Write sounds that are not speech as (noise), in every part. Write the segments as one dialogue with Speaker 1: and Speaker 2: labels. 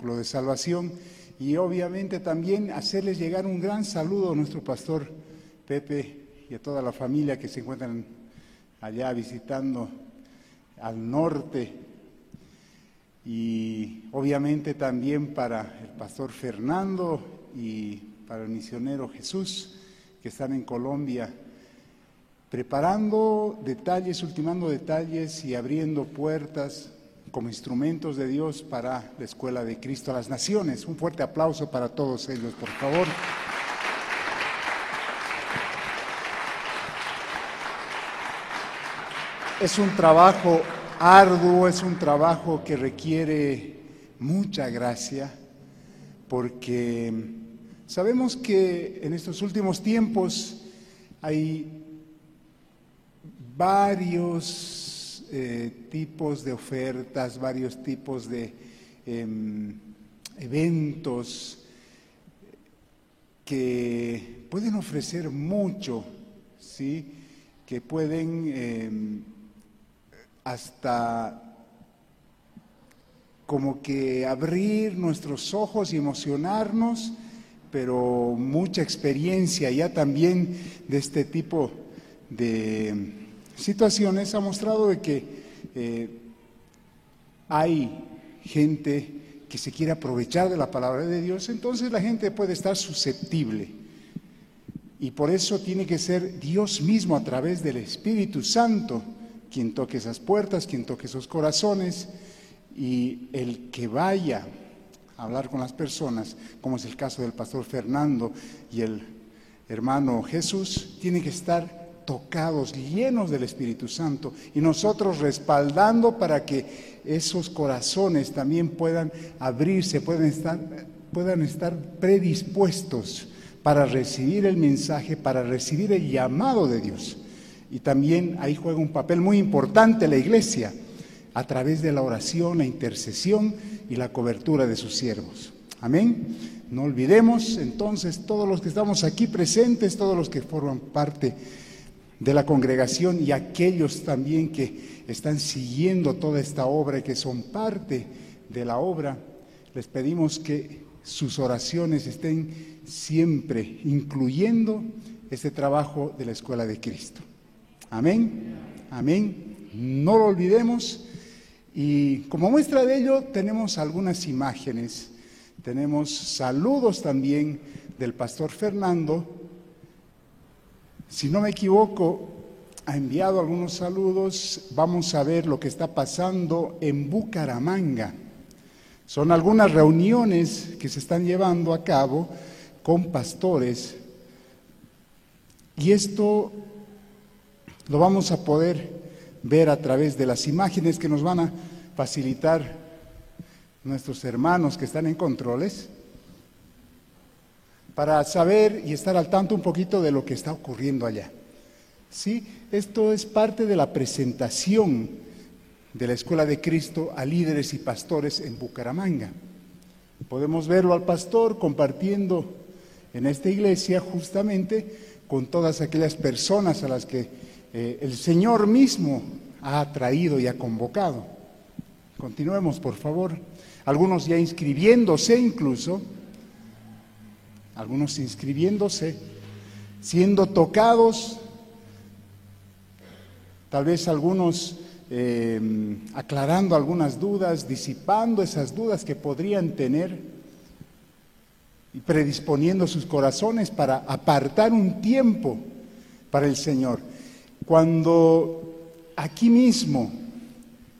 Speaker 1: de salvación y obviamente también hacerles llegar un gran saludo a nuestro pastor Pepe y a toda la familia que se encuentran allá visitando al norte. Y obviamente también para el pastor Fernando y para el misionero Jesús que están en Colombia preparando detalles, ultimando detalles y abriendo puertas como instrumentos de Dios para la Escuela de Cristo a las Naciones. Un fuerte aplauso para todos ellos, por favor. Es un trabajo arduo, es un trabajo que requiere mucha gracia, porque sabemos que en estos últimos tiempos hay varios eh, tipos de ofertas, varios tipos de em, eventos que pueden ofrecer mucho, ¿sí? que pueden em, hasta como que abrir nuestros ojos y emocionarnos, pero mucha experiencia ya también de este tipo de situaciones ha mostrado de que eh, hay gente que se quiere aprovechar de la palabra de Dios, entonces la gente puede estar susceptible. Y por eso tiene que ser Dios mismo a través del Espíritu Santo quien toque esas puertas, quien toque esos corazones y el que vaya a hablar con las personas, como es el caso del pastor Fernando y el hermano Jesús, tiene que estar tocados, llenos del Espíritu Santo, y nosotros respaldando para que esos corazones también puedan abrirse, puedan estar, predispuestos para recibir el mensaje, para recibir el llamado de Dios. Y también ahí juega un papel muy importante la iglesia, a través de la oración, la intercesión y la cobertura de sus siervos. Amén. No olvidemos entonces todos los que estamos aquí presentes, todos los que forman parte de la congregación y aquellos también que están siguiendo toda esta obra y que son parte de la obra, les pedimos que sus oraciones estén siempre incluyendo este trabajo de la escuela de Cristo. Amén, amén. No lo olvidemos. Y como muestra de ello tenemos algunas imágenes, tenemos saludos también del pastor Fernando, si no me equivoco, ha enviado algunos saludos. Vamos a ver lo que está pasando en Bucaramanga. Son algunas reuniones que se están llevando a cabo con pastores. Y esto lo vamos a poder ver a través de las imágenes que nos van a facilitar nuestros hermanos que están en controles para saber y estar al tanto un poquito de lo que está ocurriendo allá. ¿Sí? Esto es parte de la presentación de la Escuela de Cristo a líderes y pastores en Bucaramanga. Podemos verlo al pastor compartiendo en esta iglesia justamente con todas aquellas personas a las que eh, el Señor mismo ha atraído y ha convocado. Continuemos, por favor. Algunos ya inscribiéndose incluso algunos inscribiéndose, siendo tocados, tal vez algunos eh, aclarando algunas dudas, disipando esas dudas que podrían tener y predisponiendo sus corazones para apartar un tiempo para el Señor. Cuando aquí mismo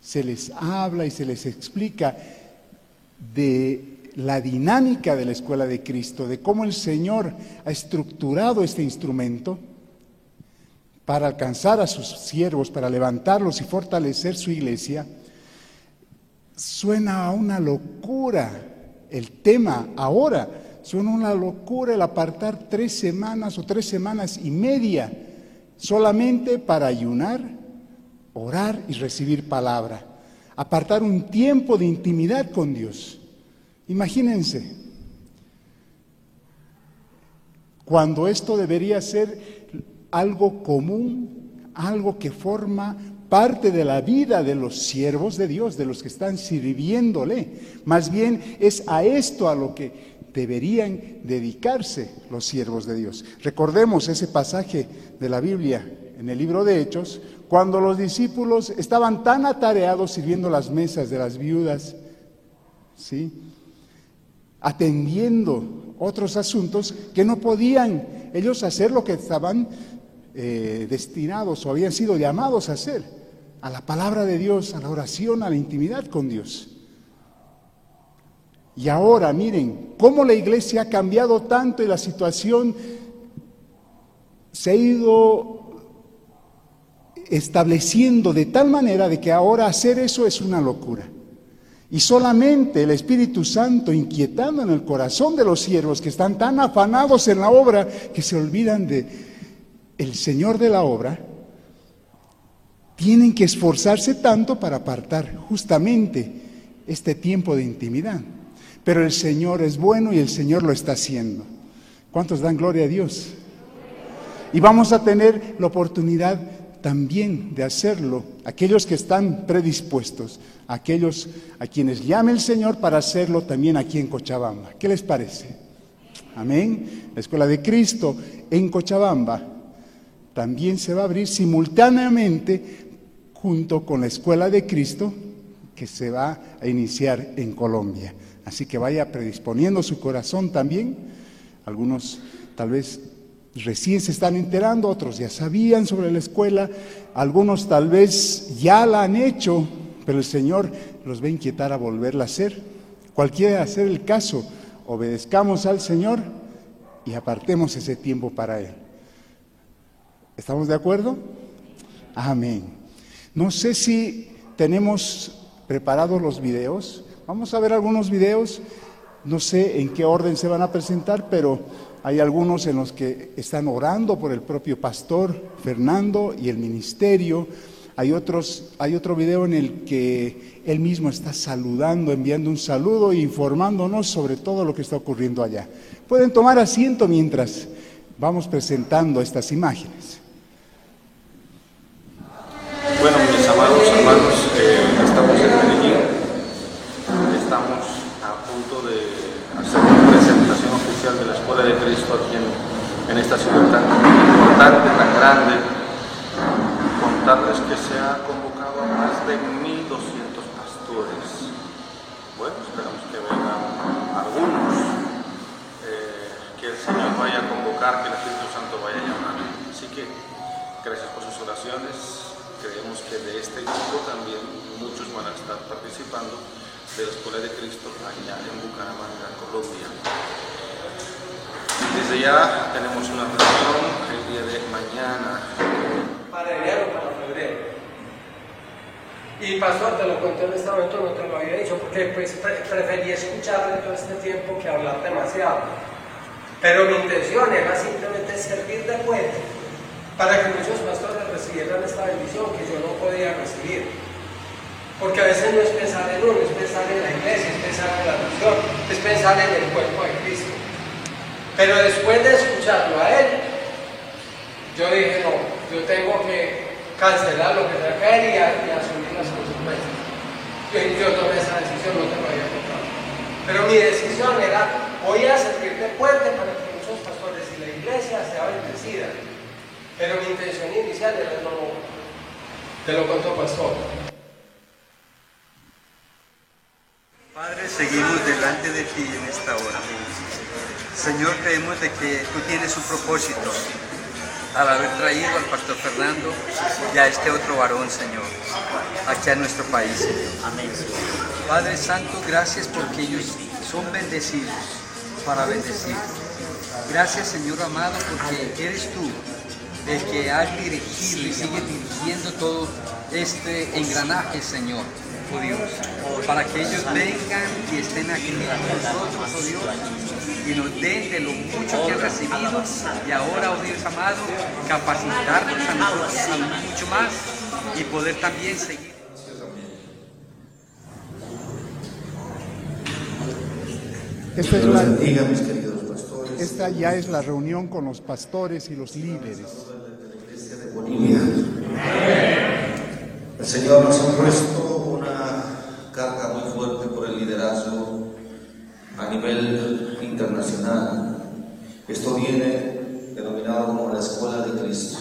Speaker 1: se les habla y se les explica de la dinámica de la escuela de Cristo, de cómo el Señor ha estructurado este instrumento para alcanzar a sus siervos, para levantarlos y fortalecer su iglesia, suena a una locura el tema ahora, suena una locura el apartar tres semanas o tres semanas y media solamente para ayunar, orar y recibir palabra, apartar un tiempo de intimidad con Dios. Imagínense, cuando esto debería ser algo común, algo que forma parte de la vida de los siervos de Dios, de los que están sirviéndole. Más bien es a esto a lo que deberían dedicarse los siervos de Dios. Recordemos ese pasaje de la Biblia en el libro de Hechos, cuando los discípulos estaban tan atareados sirviendo las mesas de las viudas, ¿sí? Atendiendo otros asuntos que no podían ellos hacer lo que estaban eh, destinados o habían sido llamados a hacer, a la palabra de Dios, a la oración, a la intimidad con Dios. Y ahora miren cómo la iglesia ha cambiado tanto y la situación se ha ido estableciendo de tal manera de que ahora hacer eso es una locura. Y solamente el Espíritu Santo inquietando en el corazón de los siervos que están tan afanados en la obra que se olvidan de el Señor de la obra, tienen que esforzarse tanto para apartar justamente este tiempo de intimidad. Pero el Señor es bueno y el Señor lo está haciendo. ¿Cuántos dan gloria a Dios? Y vamos a tener la oportunidad también de hacerlo, aquellos que están predispuestos, aquellos a quienes llame el Señor para hacerlo también aquí en Cochabamba. ¿Qué les parece? Amén. La Escuela de Cristo en Cochabamba también se va a abrir simultáneamente junto con la Escuela de Cristo que se va a iniciar en Colombia. Así que vaya predisponiendo su corazón también. Algunos tal vez recién se están enterando, otros ya sabían sobre la escuela, algunos tal vez ya la han hecho, pero el Señor los va a inquietar a volverla a hacer. Cualquiera hacer el caso, obedezcamos al Señor y apartemos ese tiempo para Él. ¿Estamos de acuerdo? Amén. No sé si tenemos preparados los videos. Vamos a ver algunos videos. No sé en qué orden se van a presentar, pero hay algunos en los que están orando por el propio pastor Fernando y el ministerio. Hay, otros, hay otro video en el que él mismo está saludando, enviando un saludo e informándonos sobre todo lo que está ocurriendo allá. Pueden tomar asiento mientras vamos presentando estas imágenes.
Speaker 2: Bueno, mis amados hermanos, eh, estamos en Medellín, estamos a punto de hacer una presentación oficial de la Escuela de Cristo aquí en, esta ciudad tan importante, tan grande. Contarles que se ha convocado a más de 1.200 pastores. Bueno, esperamos que vengan algunos, eh, que el Señor vaya a convocar, que el Espíritu Santo vaya a llamar. Así que gracias por sus oraciones. Creemos que de este grupo también muchos van a estar participando de la Escuela de Cristo allá en Bucaramanga, Colombia. Desde ya tenemos una reunión el día de mañana.
Speaker 3: Para enero, para febrero. Y pastor, te lo conté en este momento, no te lo había dicho, porque pues, preferí escucharle todo este tiempo que hablar demasiado. Pero mi intención era simplemente servir de puente para que muchos pastores recibieran esta bendición que yo no podía recibir. Porque a veces no es pensar en uno, es pensar en la iglesia, es pensar en la nación, es pensar en el cuerpo de Cristo. Pero después de escucharlo a él, yo dije, no, yo tengo que cancelar lo que se quería y, asumir las consecuencias. Yo, yo tomé esa decisión, no te lo había contado. Pero mi decisión era, voy a servir de puente para que muchos pastores y la iglesia sea bendecida. Pero mi intención inicial era no, te lo contó pastor.
Speaker 4: Padre, seguimos delante de ti en esta hora. Señor, creemos de que tú tienes un propósito al haber traído al pastor Fernando y a este otro varón, Señor, aquí a nuestro país, Señor. Amén. Padre Santo, gracias porque ellos son bendecidos para bendecir. Gracias, Señor amado, porque eres tú el que has dirigido y sigue dirigiendo todo este engranaje, Señor oh Dios, para que ellos vengan y estén aquí con nosotros, oh Dios, y nos den de lo mucho que han recibido y ahora, oh Dios amado, capacitarnos a nosotros mucho más y poder también seguir.
Speaker 1: Esta, es la, esta ya es la reunión con los pastores y los líderes.
Speaker 5: El Señor nos ha puesto una carga muy fuerte por el liderazgo a nivel internacional. Esto viene denominado como la Escuela de Cristo.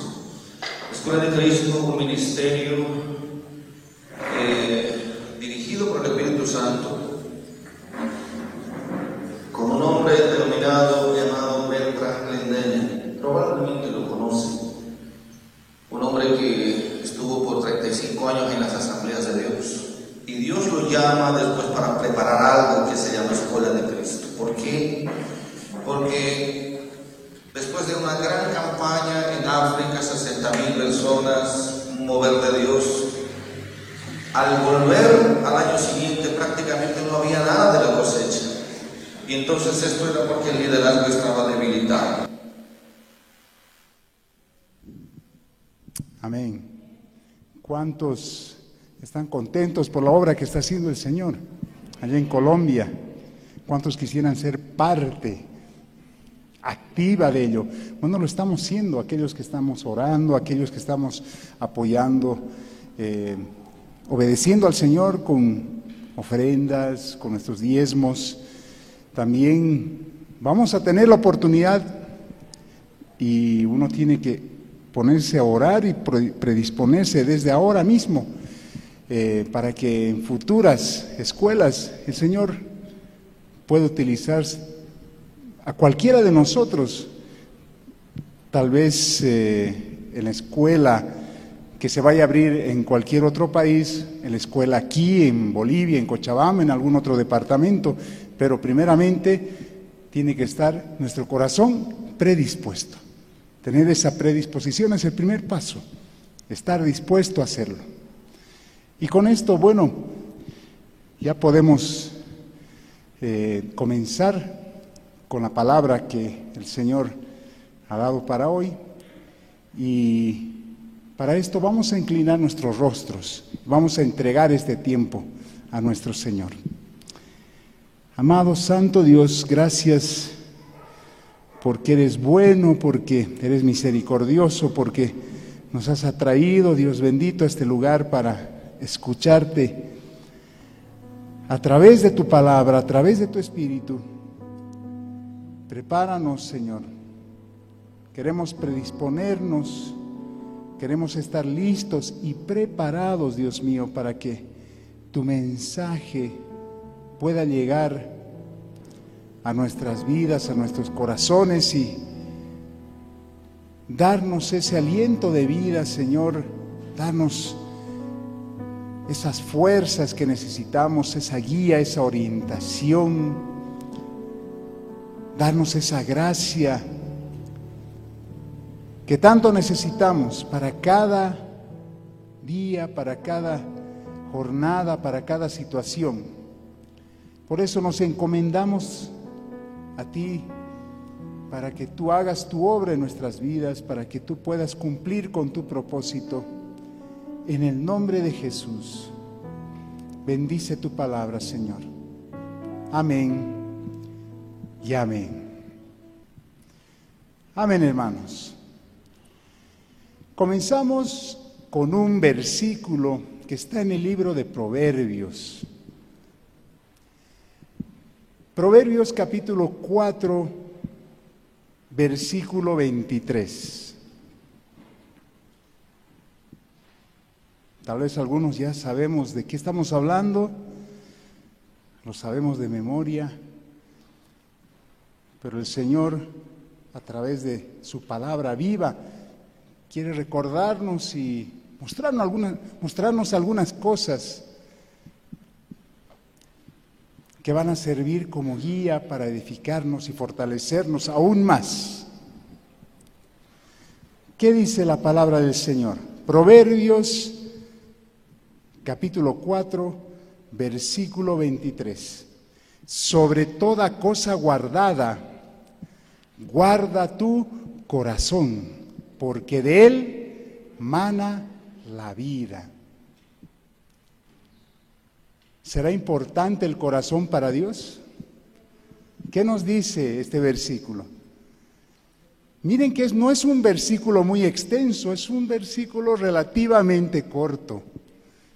Speaker 5: La Escuela de Cristo, un ministerio eh, dirigido por el Espíritu Santo, con un hombre denominado llamado Bertrand Glendene. Probablemente lo conocen. Un hombre que estuvo por 35 años en las asambleas de Dios. Y Dios lo llama después para preparar algo que se llama Escuela de Cristo. ¿Por qué? Porque después de una gran campaña en África, 60 mil personas, un mover de Dios, al volver al año siguiente prácticamente no había nada de la cosecha. Y entonces esto era porque el liderazgo estaba debilitado.
Speaker 1: Amén. ¿Cuántos están contentos por la obra que está haciendo el Señor allá en Colombia? ¿Cuántos quisieran ser parte activa de ello? Bueno, lo estamos siendo, aquellos que estamos orando, aquellos que estamos apoyando, eh, obedeciendo al Señor con ofrendas, con nuestros diezmos. También vamos a tener la oportunidad y uno tiene que ponerse a orar y predisponerse desde ahora mismo eh, para que en futuras escuelas el Señor pueda utilizar a cualquiera de nosotros, tal vez eh, en la escuela que se vaya a abrir en cualquier otro país, en la escuela aquí, en Bolivia, en Cochabamba, en algún otro departamento, pero primeramente tiene que estar nuestro corazón predispuesto. Tener esa predisposición es el primer paso, estar dispuesto a hacerlo. Y con esto, bueno, ya podemos eh, comenzar con la palabra que el Señor ha dado para hoy. Y para esto vamos a inclinar nuestros rostros, vamos a entregar este tiempo a nuestro Señor. Amado Santo Dios, gracias porque eres bueno, porque eres misericordioso, porque nos has atraído, Dios bendito, a este lugar para escucharte a través de tu palabra, a través de tu espíritu. Prepáranos, Señor. Queremos predisponernos, queremos estar listos y preparados, Dios mío, para que tu mensaje pueda llegar a nuestras vidas, a nuestros corazones y darnos ese aliento de vida, Señor, darnos esas fuerzas que necesitamos, esa guía, esa orientación, darnos esa gracia que tanto necesitamos para cada día, para cada jornada, para cada situación. Por eso nos encomendamos a ti para que tú hagas tu obra en nuestras vidas, para que tú puedas cumplir con tu propósito. En el nombre de Jesús, bendice tu palabra, Señor. Amén y amén. Amén, hermanos. Comenzamos con un versículo que está en el libro de Proverbios. Proverbios capítulo 4, versículo 23. Tal vez algunos ya sabemos de qué estamos hablando, lo sabemos de memoria, pero el Señor, a través de su palabra viva, quiere recordarnos y mostrarnos algunas, mostrarnos algunas cosas que van a servir como guía para edificarnos y fortalecernos aún más. ¿Qué dice la palabra del Señor? Proverbios capítulo 4, versículo 23. Sobre toda cosa guardada, guarda tu corazón, porque de él mana la vida. ¿Será importante el corazón para Dios? ¿Qué nos dice este versículo? Miren que no es un versículo muy extenso, es un versículo relativamente corto.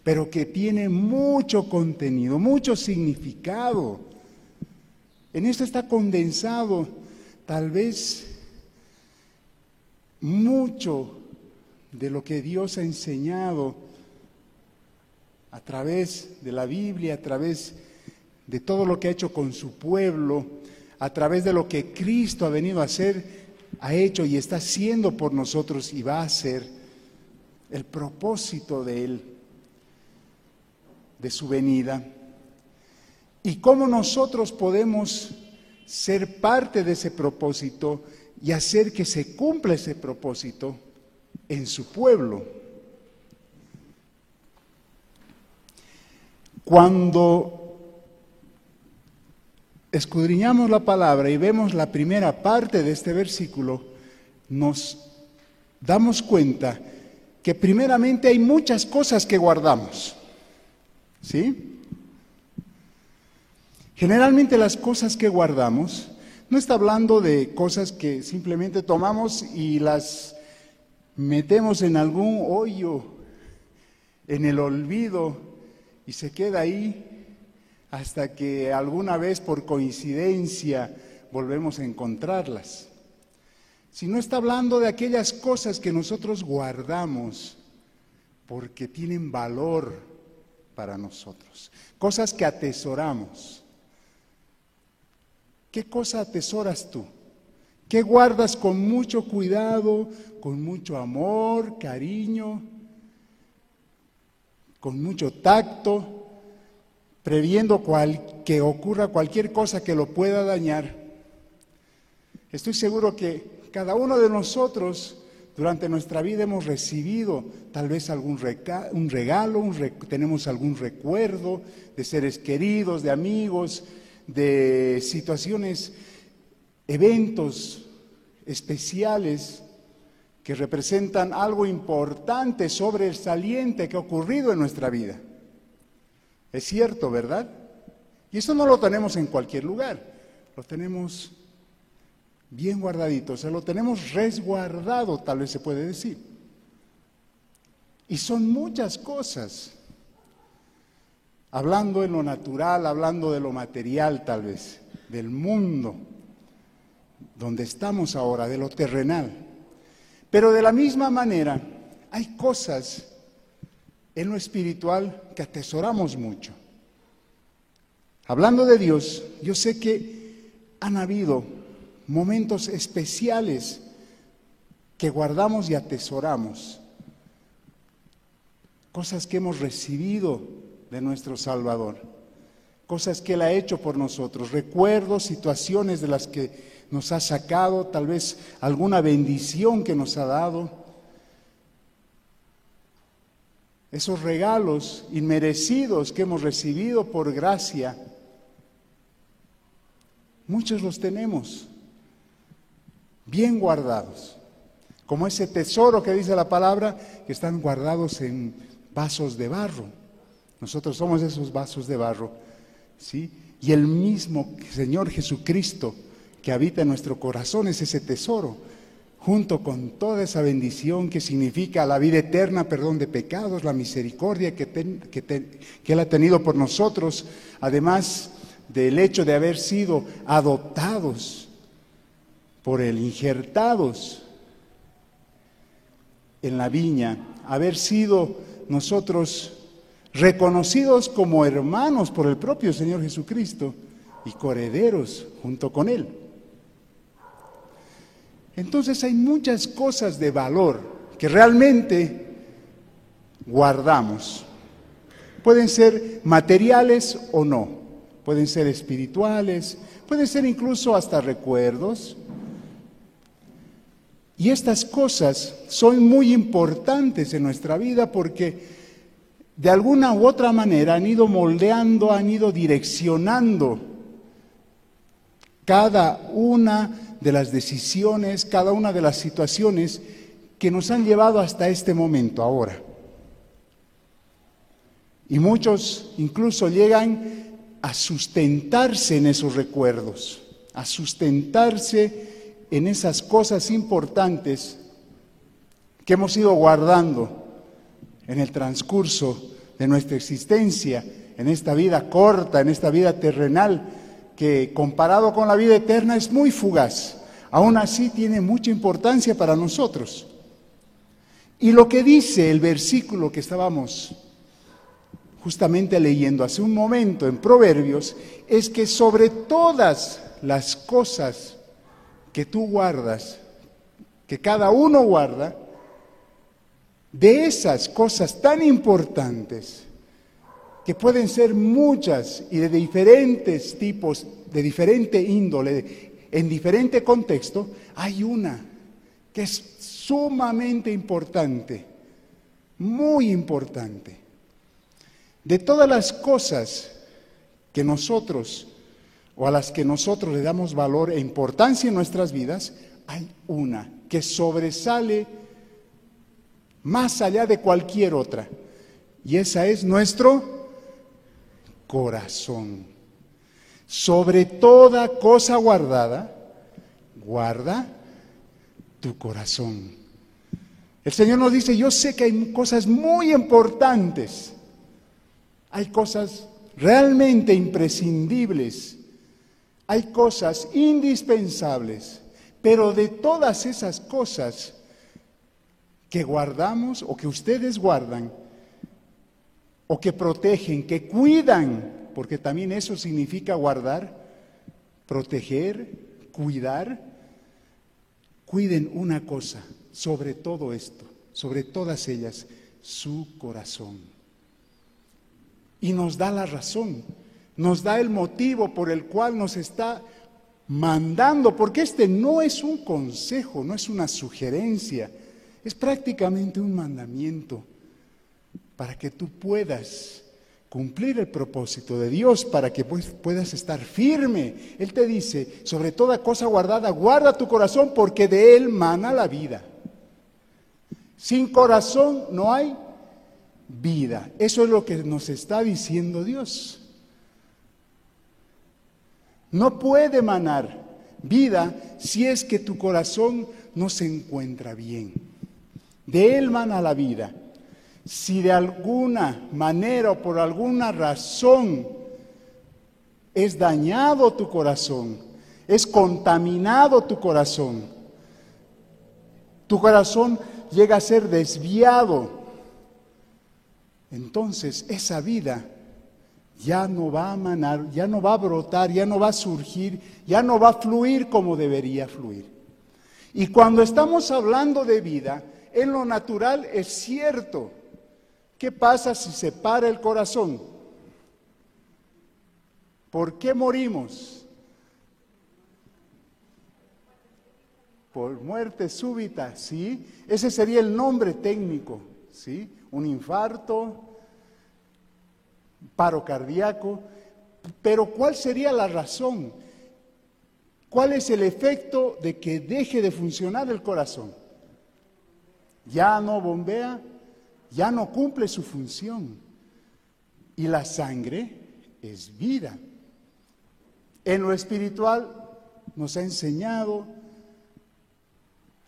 Speaker 1: Pero que tiene mucho contenido, mucho significado. En esto está condensado tal vez mucho de lo que Dios ha enseñado a través de la Biblia, a través de todo lo que ha hecho con su pueblo, a través de lo que Cristo ha venido a hacer, ha hecho y está haciendo por nosotros y va a hacer el propósito de Él, de su venida. Y cómo nosotros podemos ser parte de ese propósito y hacer que se cumpla ese propósito en su pueblo. Cuando escudriñamos la palabra y vemos la primera parte de este versículo, nos damos cuenta que primeramente hay muchas cosas que guardamos. ¿Sí? Generalmente las cosas que guardamos, no está hablando de cosas que simplemente tomamos y las metemos en algún hoyo, en el olvido, y se queda ahí hasta que alguna vez por coincidencia volvemos a encontrarlas. Si no está hablando de aquellas cosas que nosotros guardamos porque tienen valor para nosotros, cosas que atesoramos. ¿Qué cosa atesoras tú? ¿Qué guardas con mucho cuidado, con mucho amor, cariño? con mucho tacto, previendo que ocurra cualquier cosa que lo pueda dañar. Estoy seguro que cada uno de nosotros durante nuestra vida hemos recibido tal vez algún regalo, tenemos algún recuerdo de seres queridos, de amigos, de situaciones, eventos especiales que representan algo importante sobre el saliente que ha ocurrido en nuestra vida. Es cierto, ¿verdad? Y eso no lo tenemos en cualquier lugar, lo tenemos bien guardadito, o sea, lo tenemos resguardado, tal vez se puede decir. Y son muchas cosas, hablando en lo natural, hablando de lo material tal vez, del mundo donde estamos ahora, de lo terrenal. Pero de la misma manera, hay cosas en lo espiritual que atesoramos mucho. Hablando de Dios, yo sé que han habido momentos especiales que guardamos y atesoramos, cosas que hemos recibido de nuestro Salvador, cosas que Él ha hecho por nosotros, recuerdos, situaciones de las que nos ha sacado, tal vez alguna bendición que nos ha dado. Esos regalos inmerecidos que hemos recibido por gracia, muchos los tenemos bien guardados, como ese tesoro que dice la palabra, que están guardados en vasos de barro. Nosotros somos esos vasos de barro, ¿sí? Y el mismo Señor Jesucristo que habita en nuestro corazón es ese tesoro, junto con toda esa bendición que significa la vida eterna, perdón de pecados, la misericordia que, que Él ha tenido por nosotros, además del hecho de haber sido adoptados por Él, injertados en la viña, haber sido nosotros reconocidos como hermanos por el propio Señor Jesucristo y correderos junto con Él. Entonces hay muchas cosas de valor que realmente guardamos. Pueden ser materiales o no, pueden ser espirituales, pueden ser incluso hasta recuerdos. Y estas cosas son muy importantes en nuestra vida porque de alguna u otra manera han ido moldeando, han ido direccionando cada una de las decisiones, cada una de las situaciones que nos han llevado hasta este momento ahora. Y muchos incluso llegan a sustentarse en esos recuerdos, a sustentarse en esas cosas importantes que hemos ido guardando en el transcurso de nuestra existencia en esta vida corta, en esta vida terrenal, que comparado con la vida eterna es muy fugaz. Aún así tiene mucha importancia para nosotros. Y lo que dice el versículo que estábamos justamente leyendo hace un momento en Proverbios es que sobre todas las cosas que tú guardas, que cada uno guarda, de esas cosas tan importantes, que pueden ser muchas y de diferentes tipos, de diferente índole, en diferente contexto, hay una que es sumamente importante, muy importante. De todas las cosas que nosotros o a las que nosotros le damos valor e importancia en nuestras vidas, hay una que sobresale más allá de cualquier otra. Y esa es nuestro corazón. Sobre toda cosa guardada, guarda tu corazón. El Señor nos dice, yo sé que hay cosas muy importantes, hay cosas realmente imprescindibles, hay cosas indispensables, pero de todas esas cosas que guardamos o que ustedes guardan, o que protegen, que cuidan, porque también eso significa guardar, proteger, cuidar, Cuiden una cosa sobre todo esto, sobre todas ellas, su corazón. Y nos da la razón, nos da el motivo por el cual nos está mandando, porque este no es un consejo, no es una sugerencia, es prácticamente un mandamiento para que tú puedas cumplir el propósito de Dios para que pues, puedas estar firme. Él te dice, sobre toda cosa guardada, guarda tu corazón porque de él mana la vida. Sin corazón no hay vida. Eso es lo que nos está diciendo Dios. No puede manar vida si es que tu corazón no se encuentra bien. De él mana la vida si de alguna manera o por alguna razón es dañado tu corazón, es contaminado tu corazón, tu corazón llega a ser desviado, entonces esa vida ya no va a manar, ya no va a brotar, ya no va a surgir, ya no va a fluir como debería fluir. Y cuando estamos hablando de vida, en lo natural es cierto, ¿Qué pasa si se para el corazón? ¿Por qué morimos? Por muerte súbita, ¿sí? Ese sería el nombre técnico, ¿sí? Un infarto, paro cardíaco. Pero ¿cuál sería la razón? ¿Cuál es el efecto de que deje de funcionar el corazón? Ya no bombea, ya no cumple su función. Y la sangre es vida. En lo espiritual nos ha enseñado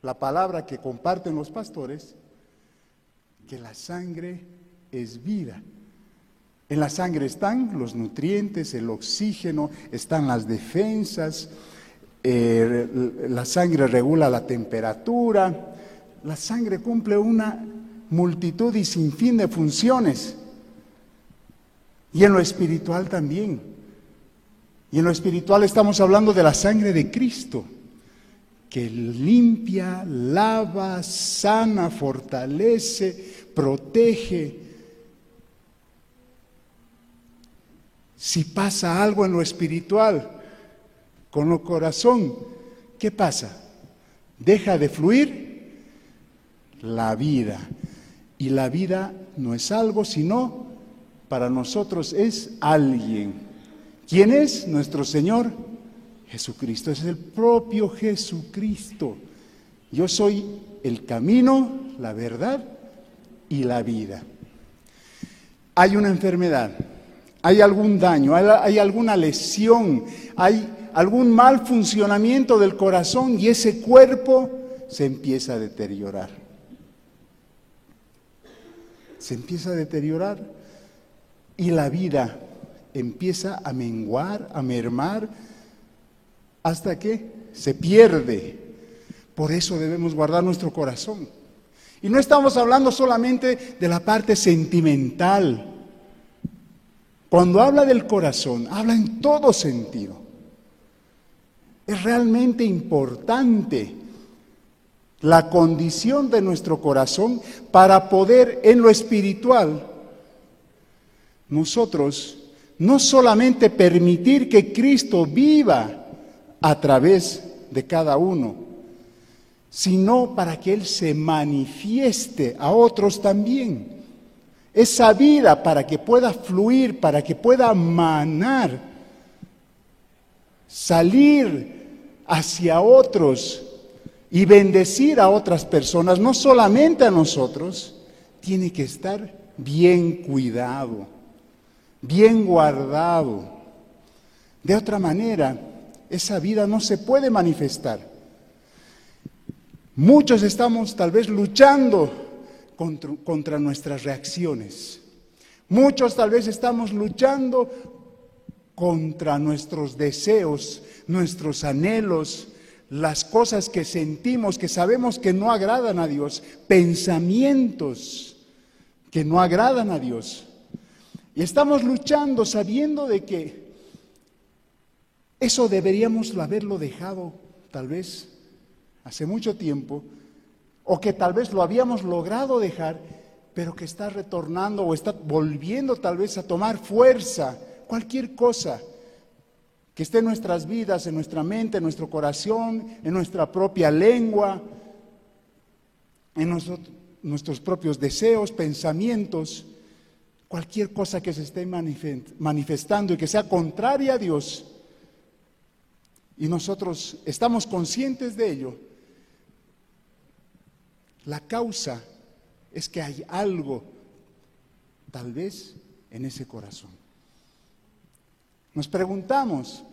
Speaker 1: la palabra que comparten los pastores, que la sangre es vida. En la sangre están los nutrientes, el oxígeno, están las defensas, eh, la sangre regula la temperatura, la sangre cumple una multitud y sin fin de funciones. Y en lo espiritual también. Y en lo espiritual estamos hablando de la sangre de Cristo, que limpia, lava, sana, fortalece, protege. Si pasa algo en lo espiritual, con lo corazón, ¿qué pasa? Deja de fluir la vida. Y la vida no es algo, sino para nosotros es alguien. ¿Quién es? Nuestro Señor Jesucristo. Es el propio Jesucristo. Yo soy el camino, la verdad y la vida. Hay una enfermedad, hay algún daño, hay, alguna lesión, hay algún mal funcionamiento del corazón y ese cuerpo se empieza a deteriorar se empieza a deteriorar. y la vida empieza a menguar, a mermar, hasta que se pierde. Por eso debemos guardar nuestro corazón. Y no estamos hablando solamente de la parte sentimental. Cuando habla del corazón, habla en todo sentido. Es realmente importante la condición de nuestro corazón para poder en lo espiritual nosotros no solamente permitir que Cristo viva a través de cada uno, sino para que Él se manifieste a otros también. Esa vida para que pueda fluir, para que pueda manar, salir hacia otros y bendecir a otras personas, no solamente a nosotros, tiene que estar bien cuidado bien guardado. De otra manera, esa vida no se puede manifestar. Muchos estamos tal vez luchando contra, nuestras reacciones. Muchos tal vez estamos luchando contra nuestros deseos, nuestros anhelos, las cosas que sentimos, que sabemos que no agradan a Dios, pensamientos que no agradan a Dios. Y estamos luchando sabiendo de que eso deberíamos haberlo dejado tal vez hace mucho tiempo, o que tal vez lo habíamos logrado dejar, pero que está retornando o está volviendo tal vez a tomar fuerza, cualquier cosa que esté en nuestras vidas, en nuestra mente, en nuestro corazón, en nuestra propia lengua, en nuestros propios deseos, pensamientos cualquier cosa que se esté manifestando y que sea contraria a Dios, y nosotros estamos conscientes de ello, la causa es que hay algo, tal vez, en ese corazón. Nos preguntamos,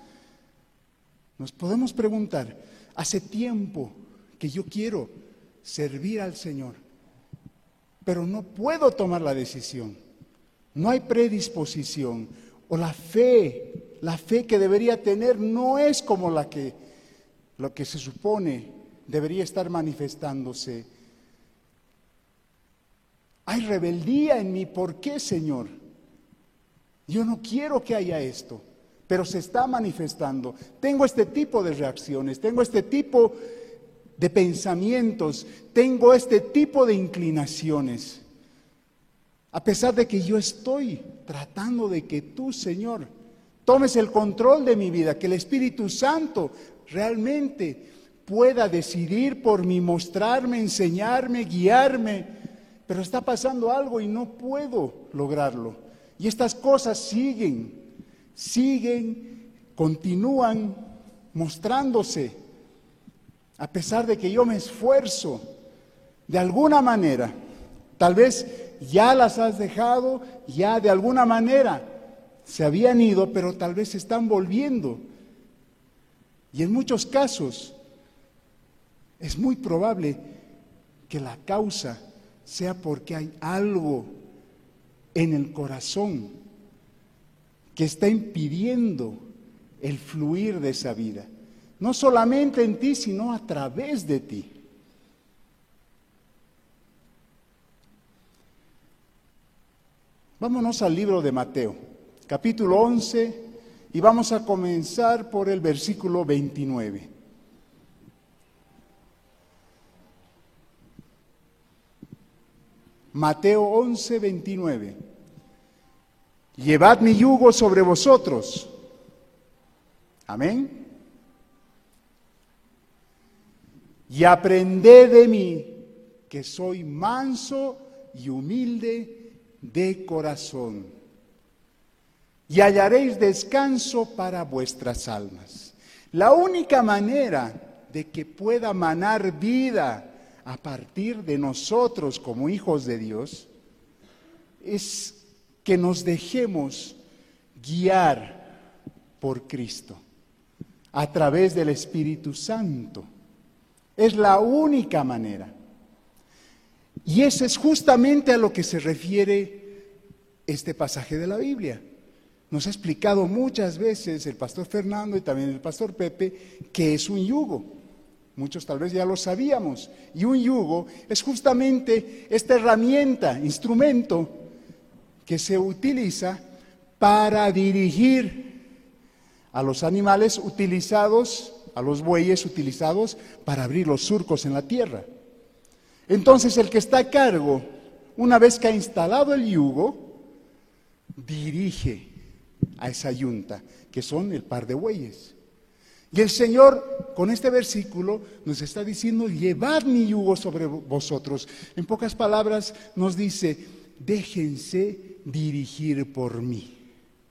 Speaker 1: nos podemos preguntar, hace tiempo que yo quiero servir al Señor, pero no puedo tomar la decisión. No hay predisposición. O la fe, la fe que debería tener no es como la que, lo que se supone debería estar manifestándose. Hay rebeldía en mí. ¿Por qué, Señor? Yo no quiero que haya esto, pero se está manifestando. Tengo este tipo de reacciones, tengo este tipo de pensamientos, tengo este tipo de inclinaciones. A pesar de que yo estoy tratando de que tú, Señor, tomes el control de mi vida, que el Espíritu Santo realmente pueda decidir por mí, mostrarme, enseñarme, guiarme, pero está pasando algo y no puedo lograrlo. Y estas cosas siguen, siguen, continúan mostrándose, a pesar de que yo me esfuerzo de alguna manera, tal vez ya las has dejado, ya de alguna manera se habían ido, pero tal vez se están volviendo. Y en muchos casos es muy probable que la causa sea porque hay algo en el corazón que está impidiendo el fluir de esa vida. No solamente en ti, sino a través de ti. Vámonos al libro de Mateo, capítulo 11, y vamos a comenzar por el versículo 29. Mateo 11, 29. Llevad mi yugo sobre vosotros. Amén. Y aprended de mí, que soy manso y humilde de corazón, y hallaréis descanso para vuestras almas. La única manera de que pueda manar vida a partir de nosotros como hijos de Dios es que nos dejemos guiar por Cristo a través del Espíritu Santo. Es la única manera. Y eso es justamente a lo que se refiere este pasaje de la Biblia. Nos ha explicado muchas veces el pastor Fernando y también el pastor Pepe qué es un yugo. Muchos tal vez ya lo sabíamos. Y un yugo es justamente esta herramienta, instrumento que se utiliza para dirigir a los animales utilizados, a los bueyes utilizados para abrir los surcos en la tierra. Entonces el que está a cargo, una vez que ha instalado el yugo, dirige a esa yunta, que son el par de bueyes. Y el Señor con este versículo nos está diciendo, llevad mi yugo sobre vosotros. En pocas palabras nos dice, déjense dirigir por mí.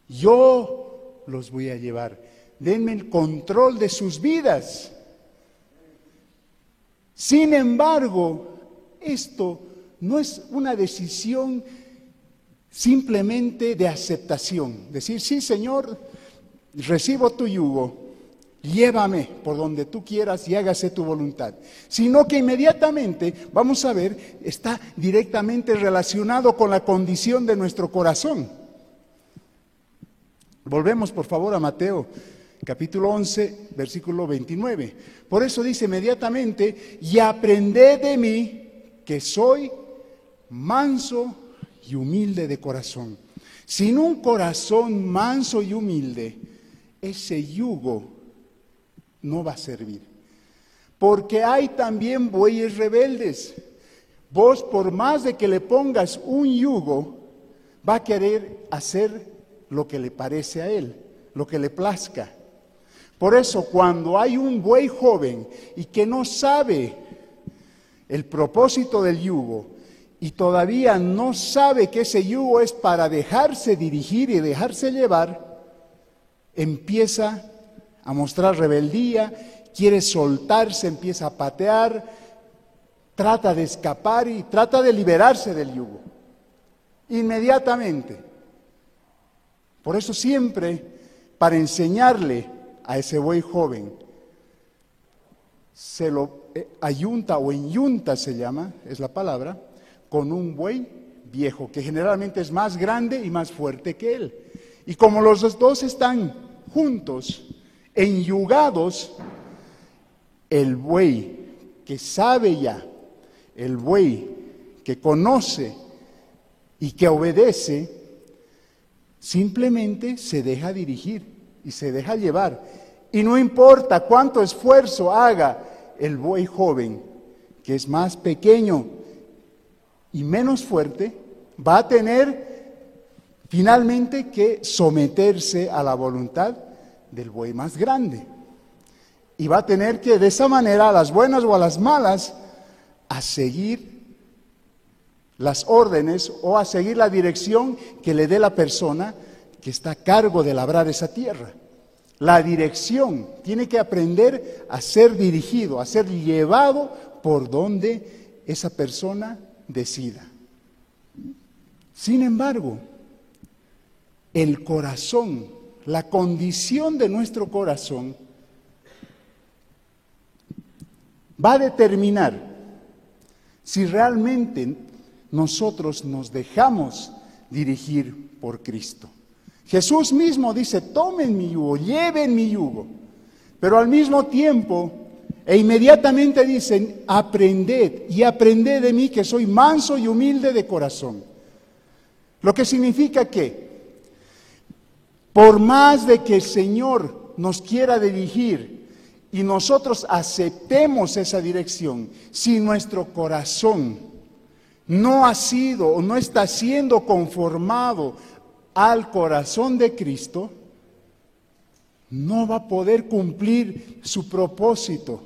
Speaker 1: Yo los voy a llevar. Denme el control de sus vidas. Sin embargo, esto no es una decisión simplemente de aceptación. Decir, sí, Señor, recibo tu yugo, llévame por donde tú quieras y hágase tu voluntad. Sino que inmediatamente, vamos a ver, está directamente relacionado con la condición de nuestro corazón. Volvemos por favor a Mateo capítulo 11, versículo 29. Por eso dice inmediatamente, y aprended de mí que soy manso y humilde de corazón. Sin un corazón manso y humilde, ese yugo no va a servir. Porque hay también bueyes rebeldes. Vos, por más de que le pongas un yugo, va a querer hacer lo que le parece a él, lo que le plazca. Por eso, cuando hay un buey joven y que no sabe el propósito del yugo y todavía no sabe que ese yugo es para dejarse dirigir y dejarse llevar, empieza a mostrar rebeldía, quiere soltarse, empieza a patear, trata de escapar y trata de liberarse del yugo. Inmediatamente. Por eso siempre, para enseñarle a ese buey joven, se lo eh, ayunta o enyunta se llama, es la palabra, con un buey viejo, que generalmente es más grande y más fuerte que él. Y como los dos están juntos, enyugados, el buey que sabe ya, el buey que conoce y que obedece, simplemente se deja dirigir y se deja llevar. Y no importa cuánto esfuerzo haga el buey joven, que es más pequeño y menos fuerte, va a tener finalmente que someterse a la voluntad del buey más grande. Y va a tener que de esa manera, a las buenas o a las malas, a seguir las órdenes o a seguir la dirección que le dé la persona que está a cargo de labrar esa tierra. La dirección tiene que aprender a ser dirigido, a ser llevado por donde esa persona decida. Sin embargo, el corazón, la condición de nuestro corazón, va a determinar si realmente nosotros nos dejamos dirigir por Cristo. Jesús mismo dice, tomen mi yugo, lleven mi yugo. Pero al mismo tiempo, e inmediatamente dicen, aprended y aprended de mí que soy manso y humilde de corazón. Lo que significa que, por más de que el Señor nos quiera dirigir y nosotros aceptemos esa dirección, si nuestro corazón no ha sido o no está siendo conformado al corazón de Cristo, no va a poder cumplir su propósito.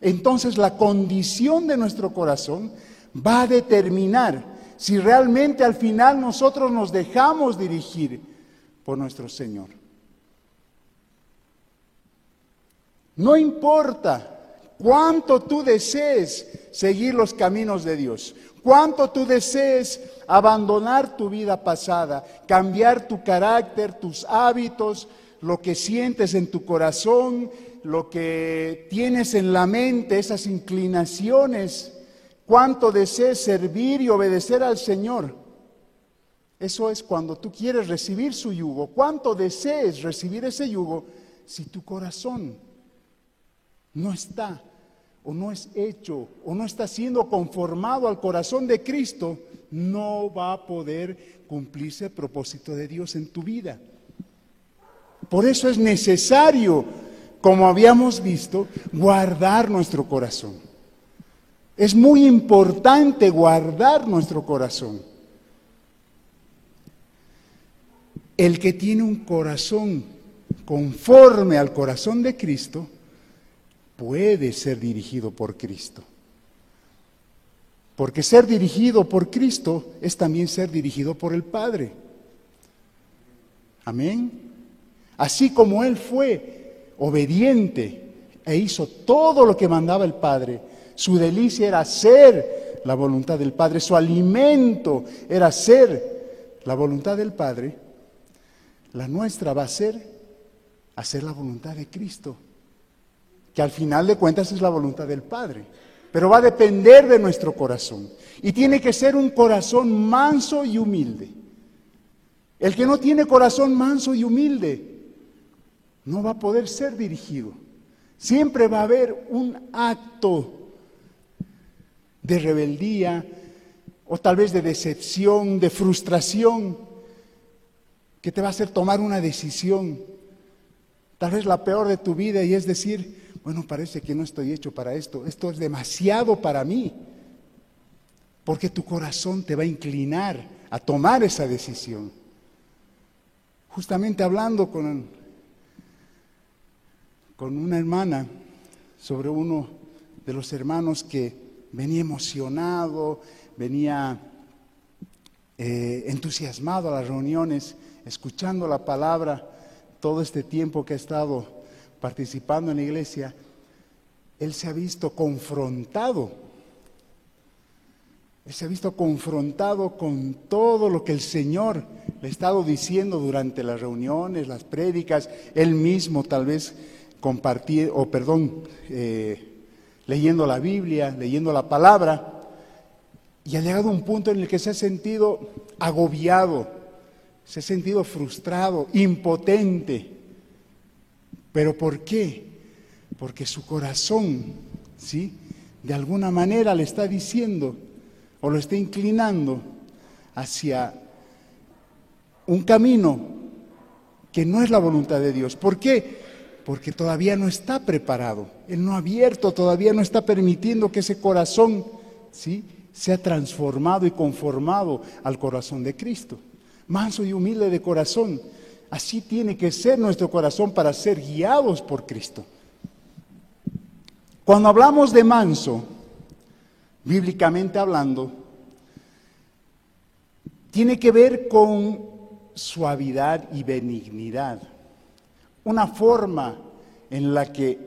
Speaker 1: Entonces la condición de nuestro corazón va a determinar si realmente al final nosotros nos dejamos dirigir por nuestro Señor. No importa cuánto tú desees seguir los caminos de Dios, cuánto tú desees abandonar tu vida pasada, cambiar tu carácter, tus hábitos, lo que sientes en tu corazón, lo que tienes en la mente, esas inclinaciones, cuánto desees servir y obedecer al Señor. Eso es cuando tú quieres recibir su yugo. ¿Cuánto desees recibir ese yugo si tu corazón no está o no es hecho o no está siendo conformado al corazón de Cristo? No va a poder cumplirse el propósito de Dios en tu vida. Por eso es necesario, como habíamos visto, guardar nuestro corazón. Es muy importante guardar nuestro corazón. El que tiene un corazón conforme al corazón de Cristo puede ser dirigido por Cristo. Porque ser dirigido por Cristo es también ser dirigido por el Padre. Amén. Así como Él fue obediente e hizo todo lo que mandaba el Padre, su delicia era hacer la voluntad del Padre, su alimento era hacer la voluntad del Padre la nuestra va a ser hacer la voluntad de Cristo, que al final de cuentas es la voluntad del Padre, pero va a depender de nuestro corazón. Y tiene que ser un corazón manso y humilde. El que no tiene corazón manso y humilde no va a poder ser dirigido. Siempre va a haber un acto de rebeldía o tal vez de decepción, de frustración, que te va a hacer tomar una decisión, tal vez la peor de tu vida, y es decir, bueno, parece que no estoy hecho para esto, esto es demasiado para mí, porque tu corazón te va a inclinar a tomar esa decisión. Justamente hablando con, con una hermana sobre uno de los hermanos que venía emocionado, venía eh, entusiasmado a las reuniones, escuchando la palabra todo este tiempo que ha estado participando en la iglesia, él se ha visto confrontado. Él se ha visto confrontado con todo lo que el Señor le ha estado diciendo durante las reuniones, las prédicas, él mismo tal vez compartir, o perdón, eh, leyendo la Biblia, leyendo la palabra, y ha llegado un punto en el que se ha sentido agobiado, se ha sentido frustrado, impotente. ¿Pero por qué? Porque su corazón, ¿sí? De alguna manera le está diciendo o lo está inclinando hacia un camino que no es la voluntad de Dios. ¿Por qué? Porque todavía no está preparado. Él no abierto, todavía no está permitiendo que ese corazón, ¿sí? sea transformado y conformado al corazón de Cristo manso y humilde de corazón. Así tiene que ser nuestro corazón para ser guiados por Cristo. Cuando hablamos de manso, bíblicamente hablando, tiene que ver con suavidad y benignidad. Una forma en la que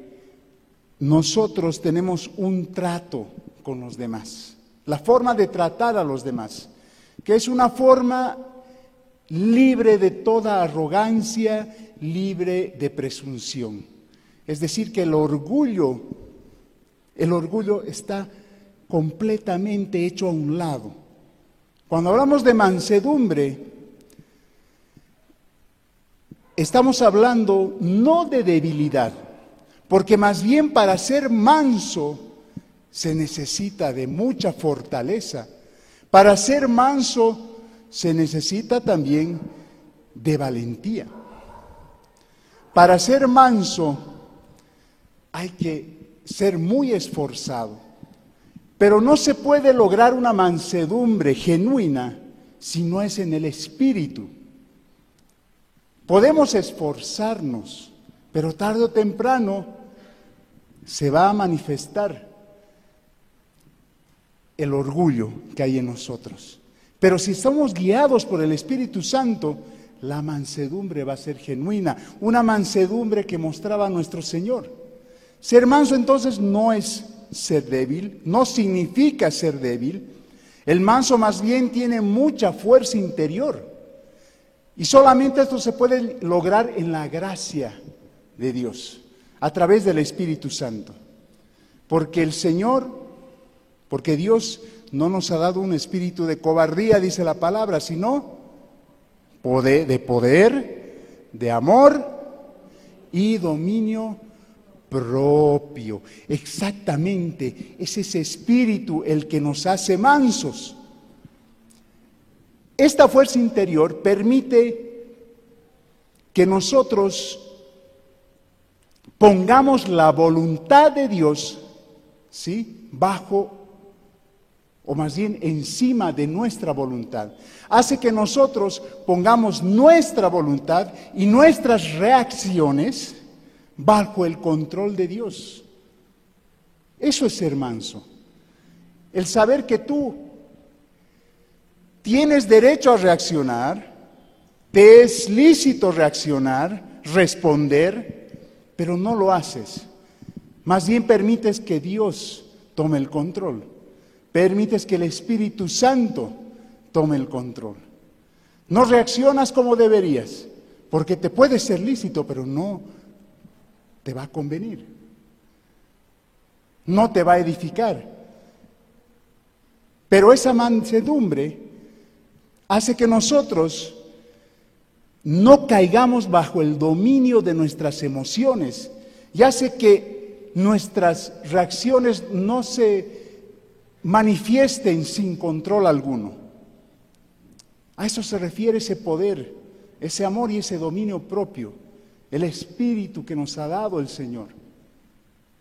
Speaker 1: nosotros tenemos un trato con los demás. La forma de tratar a los demás, que es una forma libre de toda arrogancia, libre de presunción. Es decir, que el orgullo, el orgullo está completamente hecho a un lado. Cuando hablamos de mansedumbre, estamos hablando no de debilidad, porque más bien para ser manso se necesita de mucha fortaleza. Para ser manso se necesita también de valentía. Para ser manso hay que ser muy esforzado, pero no se puede lograr una mansedumbre genuina si no es en el espíritu. Podemos esforzarnos, pero tarde o temprano se va a manifestar el orgullo que hay en nosotros. Pero si somos guiados por el Espíritu Santo, la mansedumbre va a ser genuina, una mansedumbre que mostraba nuestro Señor. Ser manso entonces no es ser débil, no significa ser débil. El manso más bien tiene mucha fuerza interior. Y solamente esto se puede lograr en la gracia de Dios, a través del Espíritu Santo. Porque el Señor, porque Dios no nos ha dado un espíritu de cobardía, dice la palabra, sino poder, de poder, de amor y dominio propio. Exactamente, es ese espíritu el que nos hace mansos. Esta fuerza interior permite que nosotros pongamos la voluntad de Dios, ¿sí? Bajo o más bien encima de nuestra voluntad. Hace que nosotros pongamos nuestra voluntad y nuestras reacciones bajo el control de Dios. Eso es ser manso. El saber que tú tienes derecho a reaccionar, te es lícito reaccionar, responder, pero no lo haces. Más bien permites que Dios tome el control. Permites que el Espíritu Santo tome el control. No reaccionas como deberías, porque te puede ser lícito, pero no te va a convenir. No te va a edificar. Pero esa mansedumbre hace que nosotros no caigamos bajo el dominio de nuestras emociones y hace que nuestras reacciones no se manifiesten sin control alguno. A eso se refiere ese poder, ese amor y ese dominio propio, el espíritu que nos ha dado el Señor.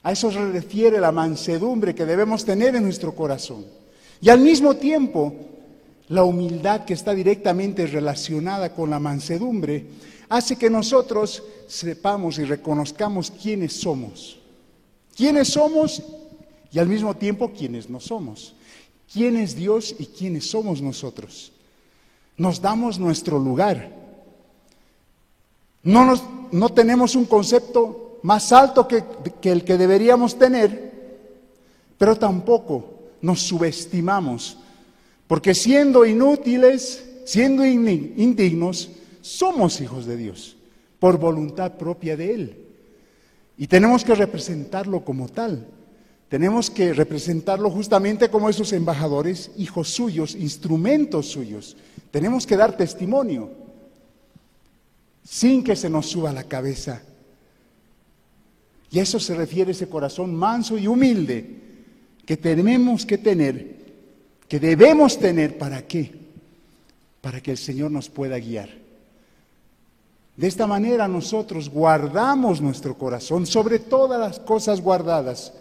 Speaker 1: A eso se refiere la mansedumbre que debemos tener en nuestro corazón. Y al mismo tiempo, la humildad que está directamente relacionada con la mansedumbre, hace que nosotros sepamos y reconozcamos quiénes somos. Quiénes somos y al mismo tiempo quiénes no somos. ¿Quién es Dios y quiénes somos nosotros? Nos damos nuestro lugar. No, nos, no tenemos un concepto más alto que, que el que deberíamos tener, pero tampoco nos subestimamos porque siendo inútiles, siendo indignos, somos hijos de Dios, por voluntad propia de Él. Y tenemos que representarlo como tal. Tenemos que representarlo justamente como esos embajadores, hijos suyos, instrumentos suyos. Tenemos que dar testimonio sin que se nos suba la cabeza. Y a eso se refiere ese corazón manso y humilde que tenemos que tener que debemos tener para qué? Para que el Señor nos pueda guiar. De esta manera nosotros guardamos nuestro corazón sobre todas las cosas guardadas,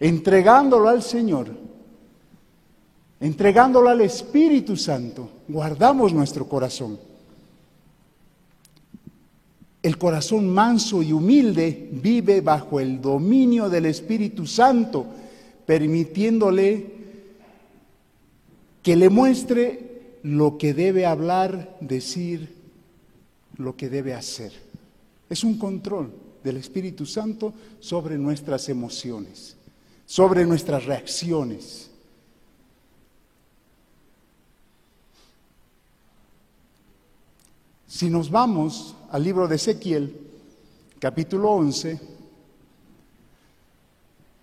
Speaker 1: entregándolo al Señor, entregándolo al Espíritu Santo, guardamos nuestro corazón. El corazón manso y humilde vive bajo el dominio del Espíritu Santo, permitiéndole que le muestre lo que debe hablar, decir, lo que debe hacer. Es un control del Espíritu Santo sobre nuestras emociones, sobre nuestras reacciones. Si nos vamos al libro de Ezequiel, capítulo 11,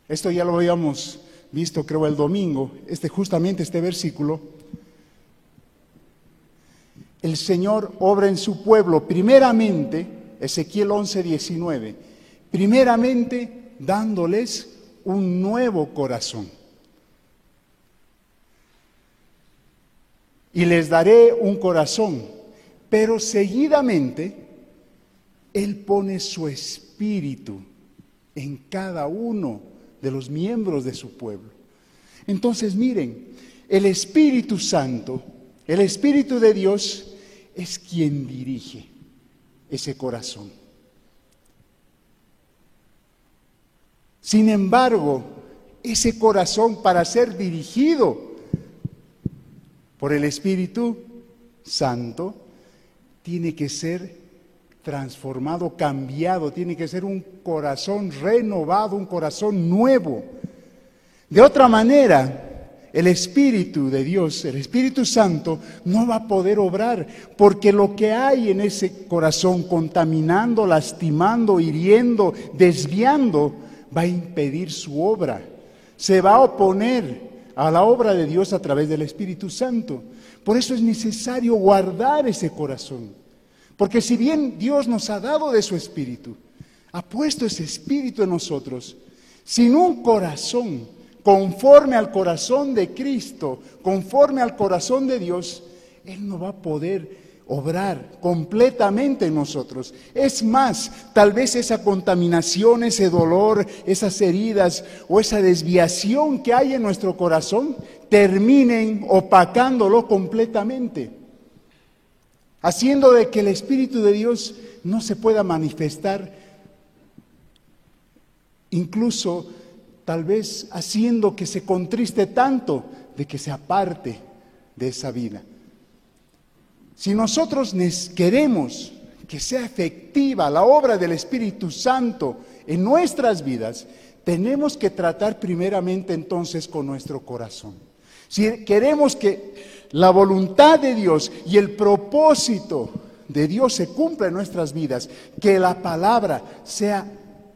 Speaker 1: esto ya lo habíamos visto creo el domingo, este justamente este versículo, el Señor obra en su pueblo primeramente, Ezequiel 11, 19, primeramente dándoles un nuevo corazón. Y les daré un corazón, pero seguidamente Él pone su espíritu en cada uno de los miembros de su pueblo. Entonces miren, el Espíritu Santo, el Espíritu de Dios es quien dirige ese corazón. Sin embargo, ese corazón para ser dirigido por el Espíritu Santo tiene que ser transformado, cambiado, tiene que ser un corazón renovado, un corazón nuevo. De otra manera, el Espíritu de Dios, el Espíritu Santo, no va a poder obrar, porque lo que hay en ese corazón contaminando, lastimando, hiriendo, desviando, va a impedir su obra. Se va a oponer a la obra de Dios a través del Espíritu Santo. Por eso es necesario guardar ese corazón. Porque si bien Dios nos ha dado de su Espíritu, ha puesto ese Espíritu en nosotros, sin un corazón conforme al corazón de Cristo, conforme al corazón de Dios, Él no va a poder obrar completamente en nosotros. Es más, tal vez esa contaminación, ese dolor, esas heridas o esa desviación que hay en nuestro corazón terminen opacándolo completamente, haciendo de que el Espíritu de Dios no se pueda manifestar, incluso tal vez haciendo que se contriste tanto de que se aparte de esa vida. Si nosotros queremos que sea efectiva la obra del Espíritu Santo en nuestras vidas, tenemos que tratar primeramente entonces con nuestro corazón. Si queremos que la voluntad de Dios y el propósito de Dios se cumpla en nuestras vidas, que la palabra sea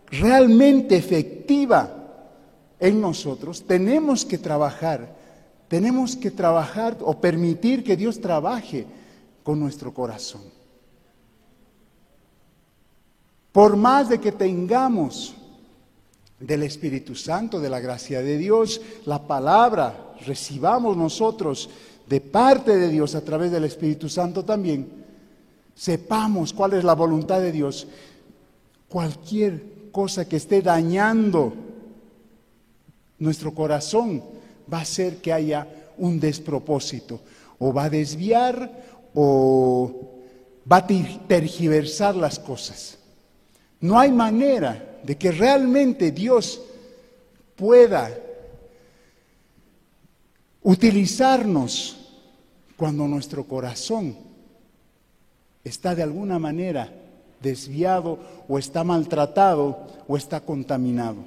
Speaker 1: realmente efectiva en nosotros, tenemos que trabajar, tenemos que trabajar o permitir que Dios trabaje con nuestro corazón. Por más de que tengamos del Espíritu Santo, de la gracia de Dios, la palabra, recibamos nosotros de parte de Dios a través del Espíritu Santo también, sepamos cuál es la voluntad de Dios. Cualquier cosa que esté dañando nuestro corazón va a hacer que haya un despropósito o va a desviar o va a tergiversar las cosas. No hay manera de que realmente Dios pueda utilizarnos cuando nuestro corazón está de alguna manera desviado o está maltratado o está contaminado.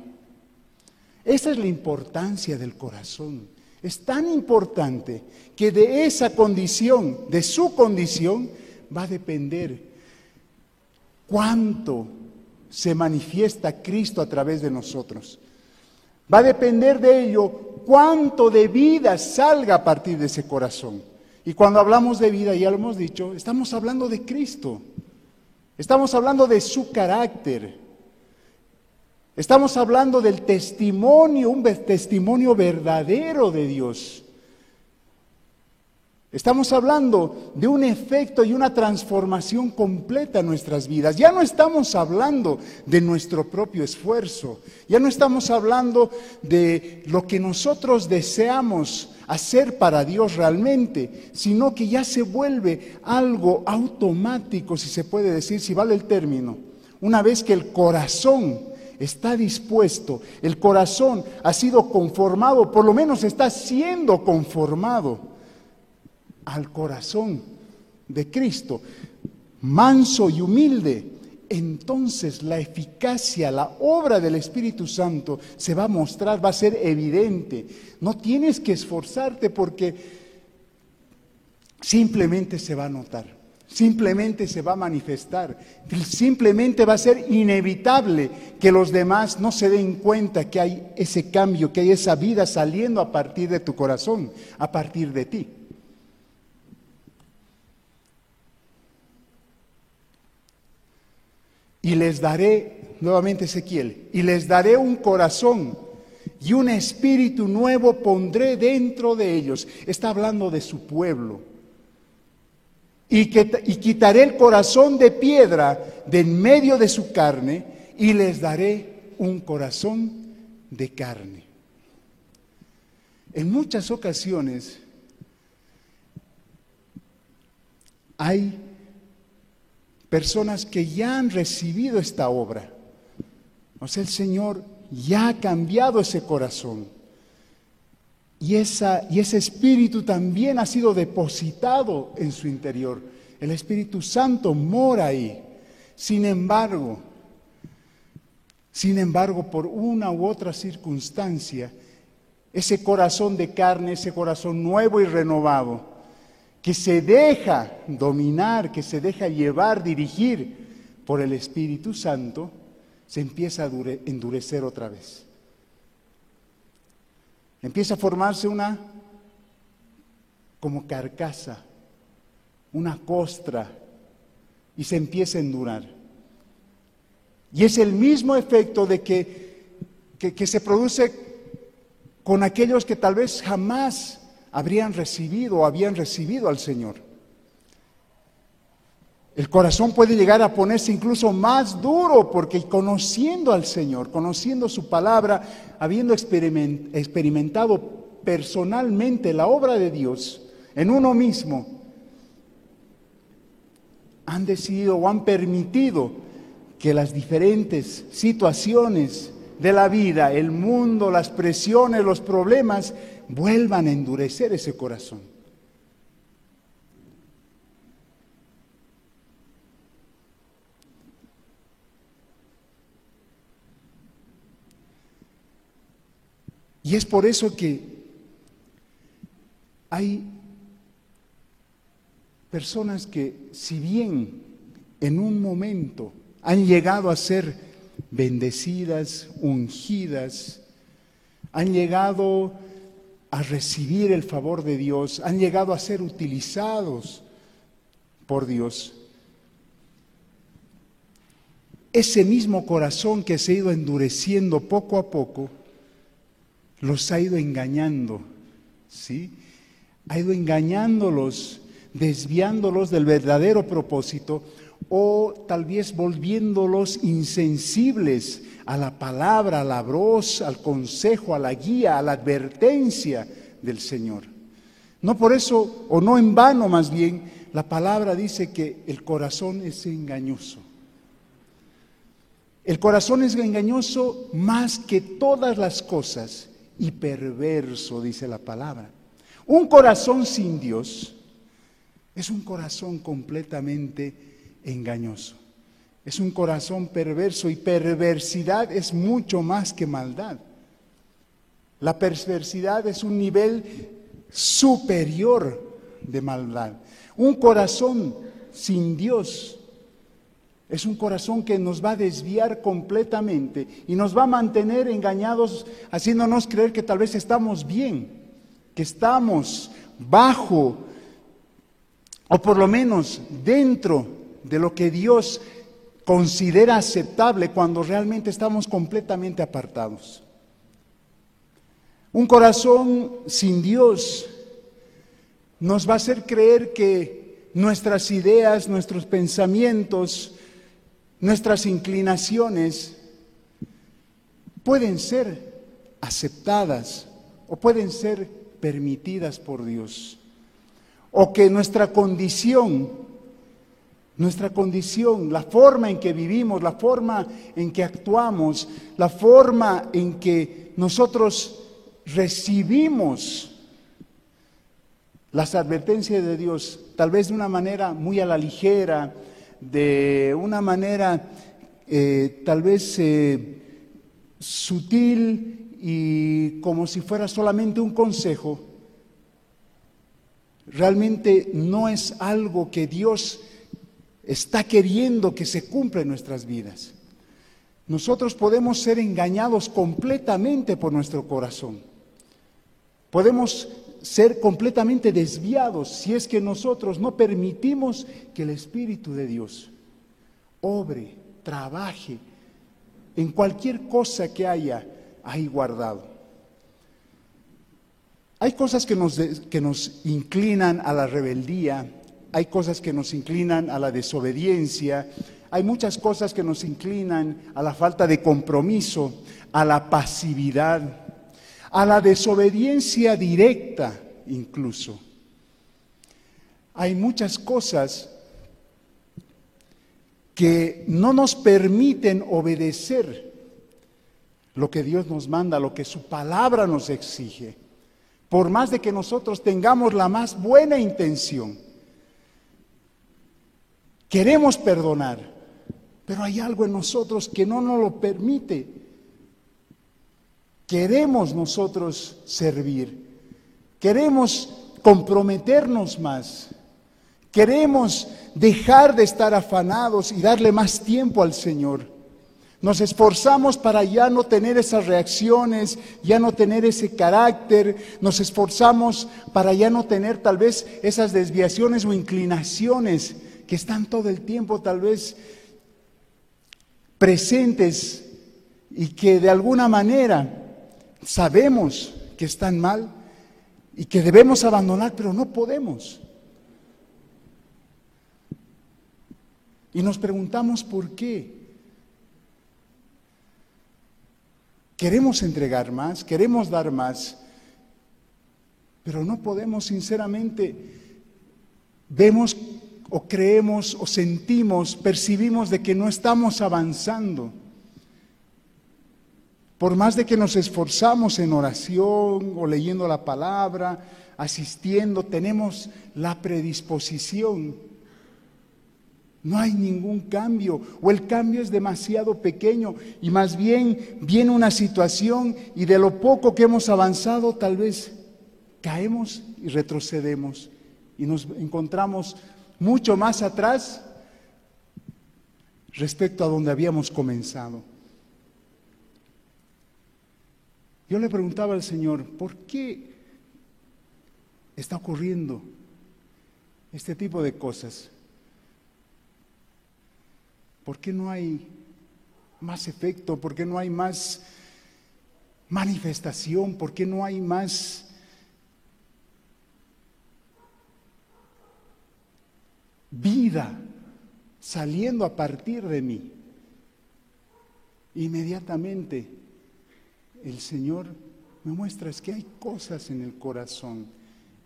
Speaker 1: Esa es la importancia del corazón. Es tan importante que de esa condición, de su condición, va a depender cuánto se manifiesta Cristo a través de nosotros. Va a depender de ello cuánto de vida salga a partir de ese corazón. Y cuando hablamos de vida, ya lo hemos dicho, estamos hablando de Cristo. Estamos hablando de su carácter. Estamos hablando del testimonio, un testimonio verdadero de Dios. Estamos hablando de un efecto y una transformación completa en nuestras vidas. Ya no estamos hablando de nuestro propio esfuerzo. Ya no estamos hablando de lo que nosotros deseamos hacer para Dios realmente, sino que ya se vuelve algo automático, si se puede decir, si vale el término. Una vez que el corazón está dispuesto, el corazón ha sido conformado, por lo menos está siendo conformado al corazón de Cristo, manso y humilde, entonces la eficacia, la obra del Espíritu Santo se va a mostrar, va a ser evidente. No tienes que esforzarte porque simplemente se va a notar simplemente se va a manifestar, simplemente va a ser inevitable que los demás no se den cuenta que hay ese cambio, que hay esa vida saliendo a partir de tu corazón, a partir de ti. Y les daré, nuevamente Ezequiel, y les daré un corazón y un espíritu nuevo pondré dentro de ellos. Está hablando de su pueblo y, que, y quitaré el corazón de piedra de en medio de su carne y les daré un corazón de carne. En muchas ocasiones hay personas que ya han recibido esta obra. O sea, el Señor ya ha cambiado ese corazón. Y, esa, y ese espíritu también ha sido depositado en su interior. El Espíritu Santo mora ahí. Sin embargo, sin embargo, por una u otra circunstancia, ese corazón de carne, ese corazón nuevo y renovado, que se deja dominar, que se deja llevar, dirigir por el Espíritu Santo, se empieza a endurecer otra vez. Empieza a formarse una como carcasa, una costra, y se empieza a endurar. Y es el mismo efecto de que, que, que se produce con aquellos que tal vez jamás habrían recibido o habían recibido al Señor. El corazón puede llegar a ponerse incluso más duro porque conociendo al Señor, conociendo su palabra, habiendo experimentado personalmente la obra de Dios en uno mismo, han decidido o han permitido que las diferentes situaciones de la vida, el mundo, las presiones, los problemas, vuelvan a endurecer ese corazón. Y es por eso que hay personas que, si bien en un momento han llegado a ser bendecidas, ungidas, han llegado a recibir el favor de Dios, han llegado a ser utilizados por Dios. Ese mismo corazón que se ha ido endureciendo poco a poco, los ha ido engañando, ¿sí? Ha ido engañándolos, desviándolos del verdadero propósito o tal vez volviéndolos insensibles a la palabra, a la voz, al consejo, a la guía, a la advertencia del Señor. No por eso, o no en vano más bien, la palabra dice que el corazón es engañoso. El corazón es engañoso más que todas las cosas y perverso, dice la palabra. Un corazón sin Dios es un corazón completamente engañoso. Es un corazón perverso y perversidad es mucho más que maldad. La perversidad es un nivel superior de maldad. Un corazón sin Dios es un corazón que nos va a desviar completamente y nos va a mantener engañados, haciéndonos creer que tal vez estamos bien, que estamos bajo, o por lo menos dentro de lo que Dios considera aceptable cuando realmente estamos completamente apartados. Un corazón sin Dios nos va a hacer creer que nuestras ideas, nuestros pensamientos, nuestras inclinaciones pueden ser aceptadas o pueden ser permitidas por Dios. O que nuestra condición, nuestra condición, la forma en que vivimos, la forma en que actuamos, la forma en que nosotros recibimos las advertencias de Dios, tal vez de una manera muy a la ligera, de una manera eh, tal vez eh, sutil y como si fuera solamente un consejo, realmente no es algo que Dios está queriendo que se cumpla en nuestras vidas. Nosotros podemos ser engañados completamente por nuestro corazón. Podemos ser completamente desviados si es que nosotros no permitimos que el Espíritu de Dios obre, trabaje en cualquier cosa que haya ahí guardado. Hay cosas que nos, que nos inclinan a la rebeldía, hay cosas que nos inclinan a la desobediencia, hay muchas cosas que nos inclinan a la falta de compromiso, a la pasividad a la desobediencia directa incluso. Hay muchas cosas que no nos permiten obedecer lo que Dios nos manda, lo que su palabra nos exige, por más de que nosotros tengamos la más buena intención. Queremos perdonar, pero hay algo en nosotros que no nos lo permite. Queremos nosotros servir, queremos comprometernos más, queremos dejar de estar afanados y darle más tiempo al Señor. Nos esforzamos para ya no tener esas reacciones, ya no tener ese carácter, nos esforzamos para ya no tener tal vez esas desviaciones o inclinaciones que están todo el tiempo tal vez presentes y que de alguna manera sabemos que están mal y que debemos abandonar, pero no podemos. Y nos preguntamos por qué. Queremos entregar más, queremos dar más, pero no podemos sinceramente, vemos o creemos o sentimos, percibimos de que no estamos avanzando. Por más de que nos esforzamos en oración o leyendo la palabra, asistiendo, tenemos la predisposición no hay ningún cambio o el cambio es demasiado pequeño y más bien viene una situación y de lo poco que hemos avanzado tal vez caemos y retrocedemos y nos encontramos mucho más atrás respecto a donde habíamos comenzado. Yo le preguntaba al Señor, ¿por qué está ocurriendo este tipo de cosas? ¿Por qué no hay más efecto? ¿Por qué no hay más manifestación? ¿Por qué no hay más vida saliendo a partir de mí? Inmediatamente el Señor me muestra es que hay cosas en el corazón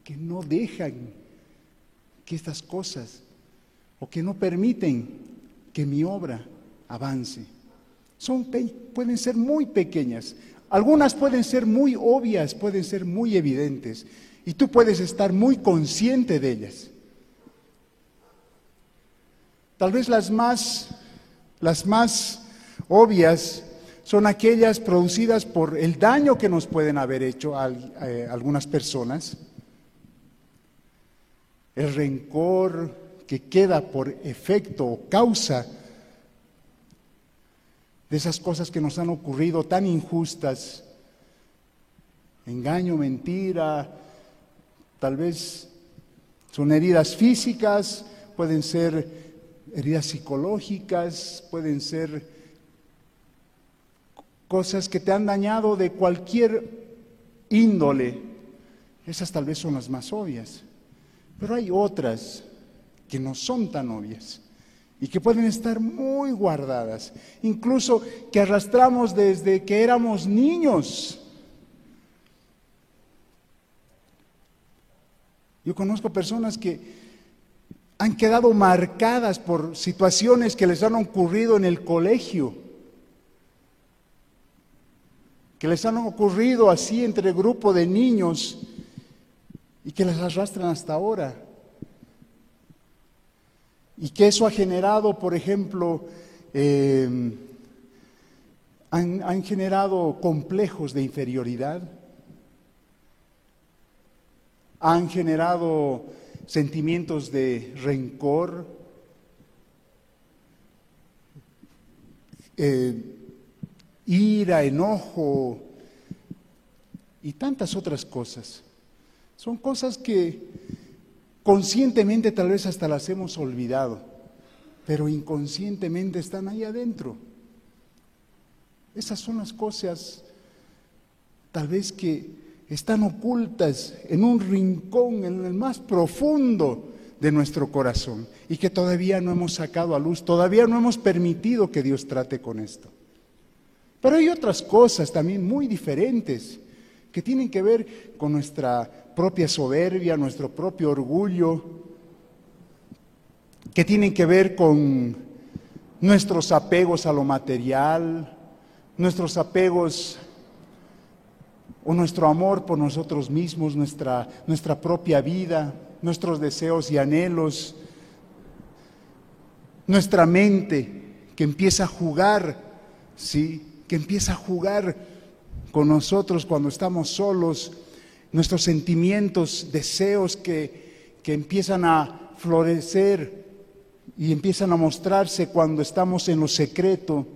Speaker 1: que no dejan que estas cosas o que no permiten que mi obra avance. Son, pueden ser muy pequeñas, algunas pueden ser muy obvias, pueden ser muy evidentes, y tú puedes estar muy consciente de ellas. Tal vez las más, las más obvias son aquellas producidas por el daño que nos pueden haber hecho eh, algunas personas, el rencor, que queda por efecto o causa de esas cosas que nos han ocurrido tan injustas, engaño, mentira, tal vez son heridas físicas, pueden ser heridas psicológicas, pueden ser cosas que te han dañado de cualquier índole. Esas tal vez son las más obvias. Pero hay otras que no son tan obvias y que pueden estar muy guardadas, incluso que arrastramos desde que éramos niños. Yo conozco personas que han quedado marcadas por situaciones que les han ocurrido en el colegio, que les han ocurrido así entre grupo de niños y que les arrastran hasta ahora. Y que eso ha generado, por ejemplo, han, han generado complejos de inferioridad, han generado sentimientos de rencor, eh, ira, enojo y tantas otras cosas. Son cosas que Conscientemente tal vez hasta las hemos olvidado, pero inconscientemente están ahí adentro. Esas son las cosas tal vez que están ocultas en un rincón, en el más profundo de nuestro corazón y que todavía no hemos sacado a luz, todavía no hemos permitido que Dios trate con esto. Pero hay otras cosas también muy diferentes que tienen que ver con nuestra propia soberbia, nuestro propio orgullo, que tienen que ver con nuestros apegos a lo material, nuestros apegos o nuestro amor por nosotros mismos, nuestra, nuestra propia vida, nuestros deseos y anhelos, nuestra mente que empieza a jugar, ¿sí? Que empieza a jugar con nosotros cuando estamos solos, nuestros sentimientos, deseos que, que empiezan a florecer y empiezan a mostrarse cuando estamos en lo secreto,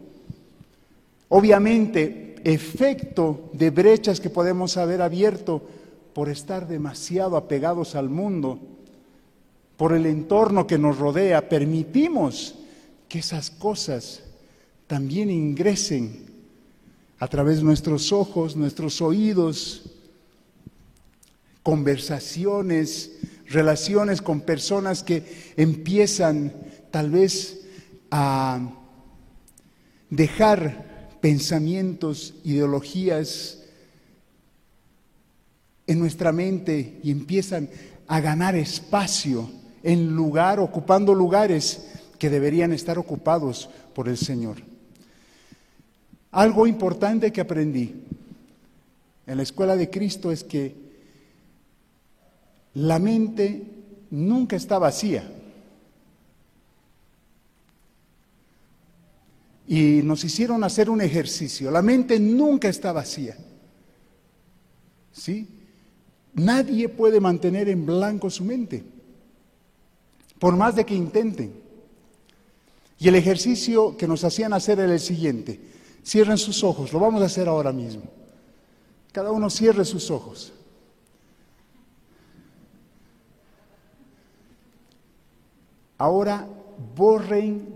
Speaker 1: Obviamente, efecto de brechas que podemos haber abierto por estar demasiado apegados al mundo, por el entorno que nos rodea, permitimos que esas cosas también ingresen a través de nuestros ojos, nuestros oídos, conversaciones, relaciones con personas que empiezan tal vez a dejar pensamientos, ideologías en nuestra mente y empiezan a ganar espacio en lugar, ocupando lugares que deberían estar ocupados por el Señor. Algo importante que aprendí en la escuela de Cristo es que la mente nunca está vacía. Y nos hicieron hacer un ejercicio. La mente nunca está vacía. ¿Sí? Nadie puede mantener en blanco su mente, por más de que intenten. Y el ejercicio que nos hacían hacer era el siguiente. Cierren sus ojos, lo vamos a hacer ahora mismo. Cada uno cierre sus ojos. Ahora borren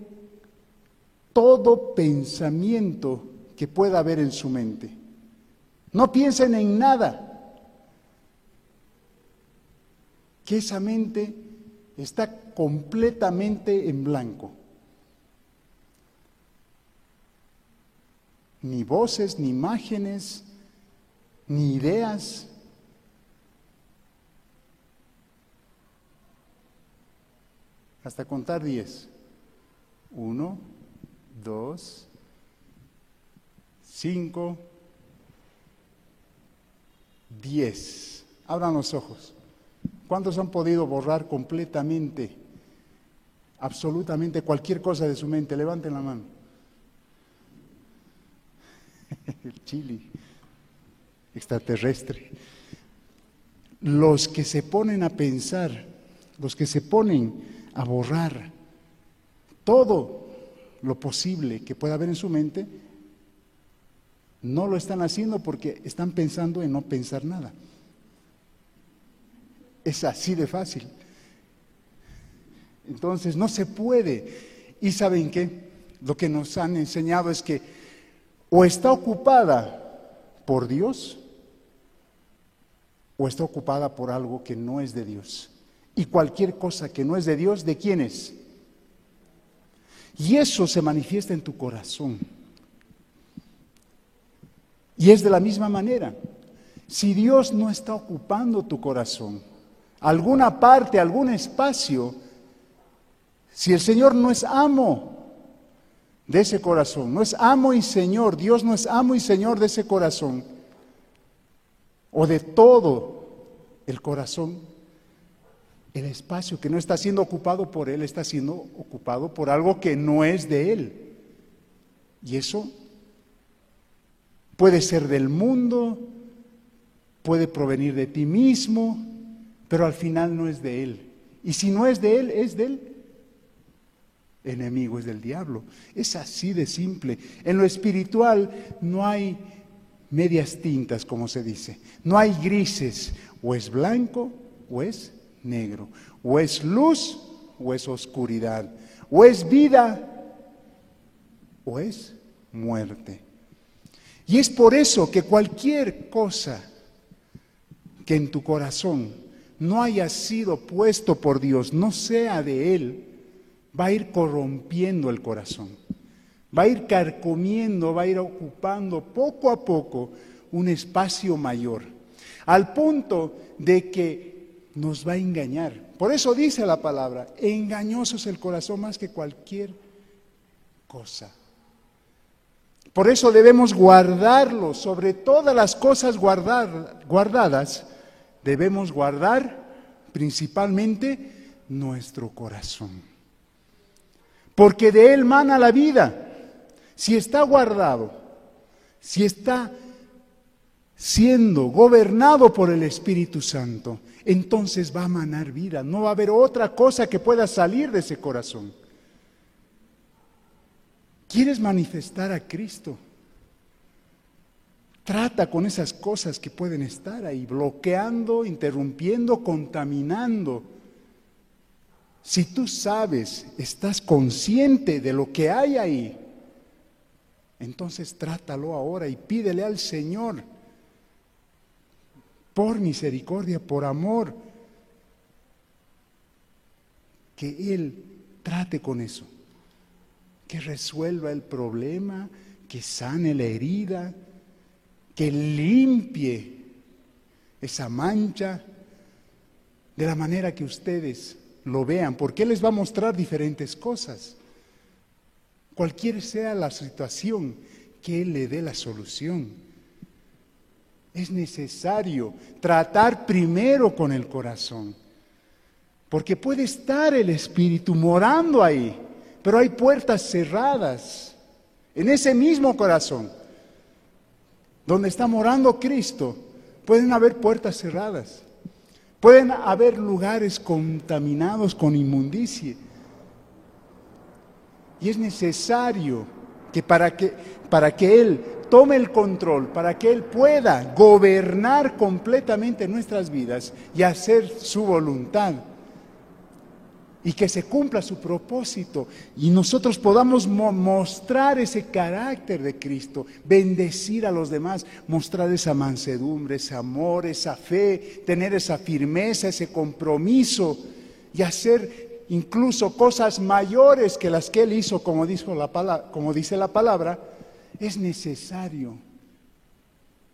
Speaker 1: todo pensamiento que pueda haber en su mente. No piensen en nada. Que esa mente está completamente en blanco. Ni voces, ni imágenes, ni ideas. Hasta contar diez. Uno, dos, cinco, diez. Abran los ojos. ¿Cuántos han podido borrar completamente, absolutamente cualquier cosa de su mente? Levanten la mano. (laughs) El chili extraterrestre. Los que se ponen a pensar, los que se ponen a borrar todo lo posible que pueda haber en su mente, no lo están haciendo porque están pensando en no pensar nada. Es así de fácil. Entonces no se puede. Y saben qué? Lo que nos han enseñado es que o está ocupada por Dios o está ocupada por algo que no es de Dios. Y cualquier cosa que no es de Dios, ¿de quién es? Y eso se manifiesta en tu corazón. Y es de la misma manera. Si Dios no está ocupando tu corazón, alguna parte, algún espacio, si el Señor no es amo de ese corazón, no es amo y Señor, Dios no es amo y Señor de ese corazón, o de todo el corazón, el espacio que no está siendo ocupado por Él está siendo ocupado por algo que no es de Él. Y eso puede ser del mundo, puede provenir de ti mismo, pero al final no es de Él. Y si no es de Él, es del enemigo, es del diablo. Es así de simple. En lo espiritual no hay medias tintas, como se dice. No hay grises. O es blanco o es negro. O es luz o es oscuridad. O es vida o es muerte. Y es por eso que cualquier cosa que en tu corazón no haya sido puesto por Dios, no sea de Él, va a ir corrompiendo el corazón, va a ir carcomiendo, va a ir ocupando poco a poco un espacio mayor, al punto de que nos va a engañar. Por eso dice la palabra, engañoso es el corazón más que cualquier cosa. Por eso debemos guardarlo, sobre todas las cosas guardadas, debemos guardar principalmente nuestro corazón. Porque de él mana la vida. Si está guardado, si está siendo gobernado por el Espíritu Santo, entonces va a manar vida. No va a haber otra cosa que pueda salir de ese corazón. ¿Quieres manifestar a Cristo? Trata con esas cosas que pueden estar ahí, bloqueando, interrumpiendo, contaminando. Si tú sabes, estás consciente de lo que hay ahí, entonces trátalo ahora y pídele al Señor por misericordia, por amor, que Él trate con eso, que resuelva el problema, que sane la herida, que limpie esa mancha de la manera que ustedes lo vean, porque Él les va a mostrar diferentes cosas. Cualquier sea la situación, que Él le dé la solución. Es necesario tratar primero con el corazón, porque puede estar el Espíritu morando ahí, pero hay puertas cerradas en ese mismo corazón, donde está morando Cristo, pueden haber puertas cerradas, pueden haber lugares contaminados con inmundicia. Y es necesario que para que, para que Él tome el control, para que Él pueda gobernar completamente nuestras vidas y hacer su voluntad, y que se cumpla su propósito y nosotros podamos mostrar ese carácter de Cristo, bendecir a los demás, mostrar esa mansedumbre, ese amor, esa fe, tener esa firmeza, ese compromiso y hacer incluso cosas mayores que las que Él hizo, como, dijo la como dice la palabra, es necesario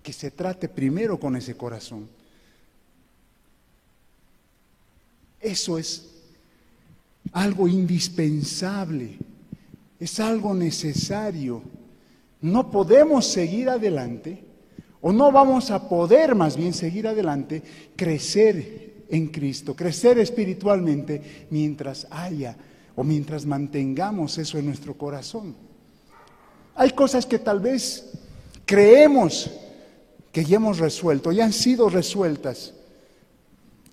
Speaker 1: que se trate primero con ese corazón. Eso es algo indispensable, es algo necesario. No podemos seguir adelante, o no vamos a poder más bien seguir adelante, crecer en Cristo, crecer espiritualmente mientras haya o mientras mantengamos eso en nuestro corazón. Hay cosas que tal vez creemos que ya hemos resuelto, ya han sido resueltas,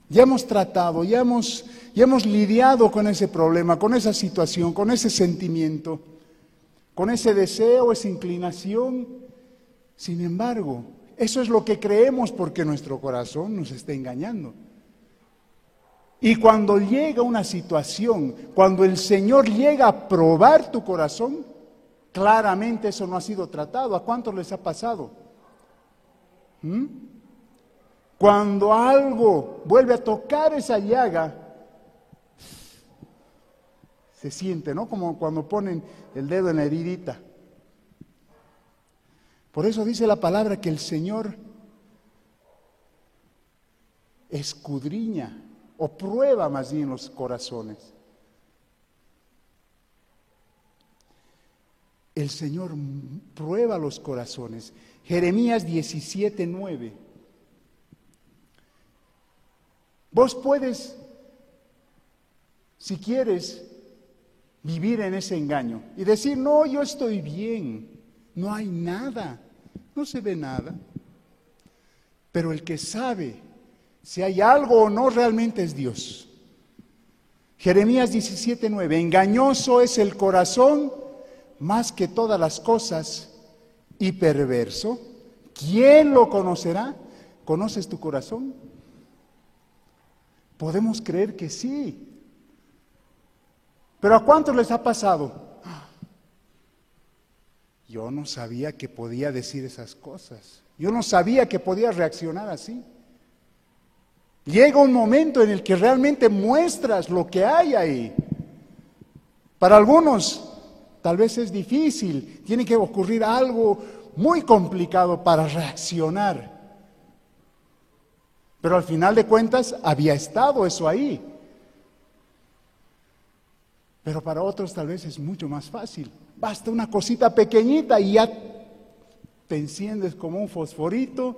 Speaker 1: ya hemos tratado, ya hemos y hemos lidiado con ese problema, con esa situación, con ese sentimiento, con ese deseo, esa inclinación. Sin embargo, eso es lo que creemos porque nuestro corazón nos está engañando. Y cuando llega una situación, cuando el Señor llega a probar tu corazón, claramente eso no ha sido tratado. ¿A cuántos les ha pasado? ¿Mm? Cuando algo vuelve a tocar esa llaga, se siente, ¿no? Como cuando ponen el dedo en la heridita. Por eso dice la palabra que el Señor escudriña o prueba más bien los corazones. El Señor prueba los corazones. Jeremías 17, 9. Vos puedes, si quieres, vivir en ese engaño y decir, no, yo estoy bien, no hay nada, no se ve nada. Pero el que sabe si hay algo o no realmente es Dios. Jeremías 17:9, engañoso es el corazón más que todas las cosas y perverso. ¿Quién lo conocerá? ¿Conoces tu corazón? Podemos creer que sí, pero ¿a cuántos les ha pasado? Yo no sabía que podía decir esas cosas. Yo no sabía que podía reaccionar así. Llega un momento en el que realmente muestras lo que hay ahí. Para algunos tal vez es difícil, tiene que ocurrir algo muy complicado para reaccionar. Pero al final de cuentas había estado eso ahí. Pero para otros tal vez es mucho más fácil. Basta una cosita pequeñita y ya te enciendes como un fosforito.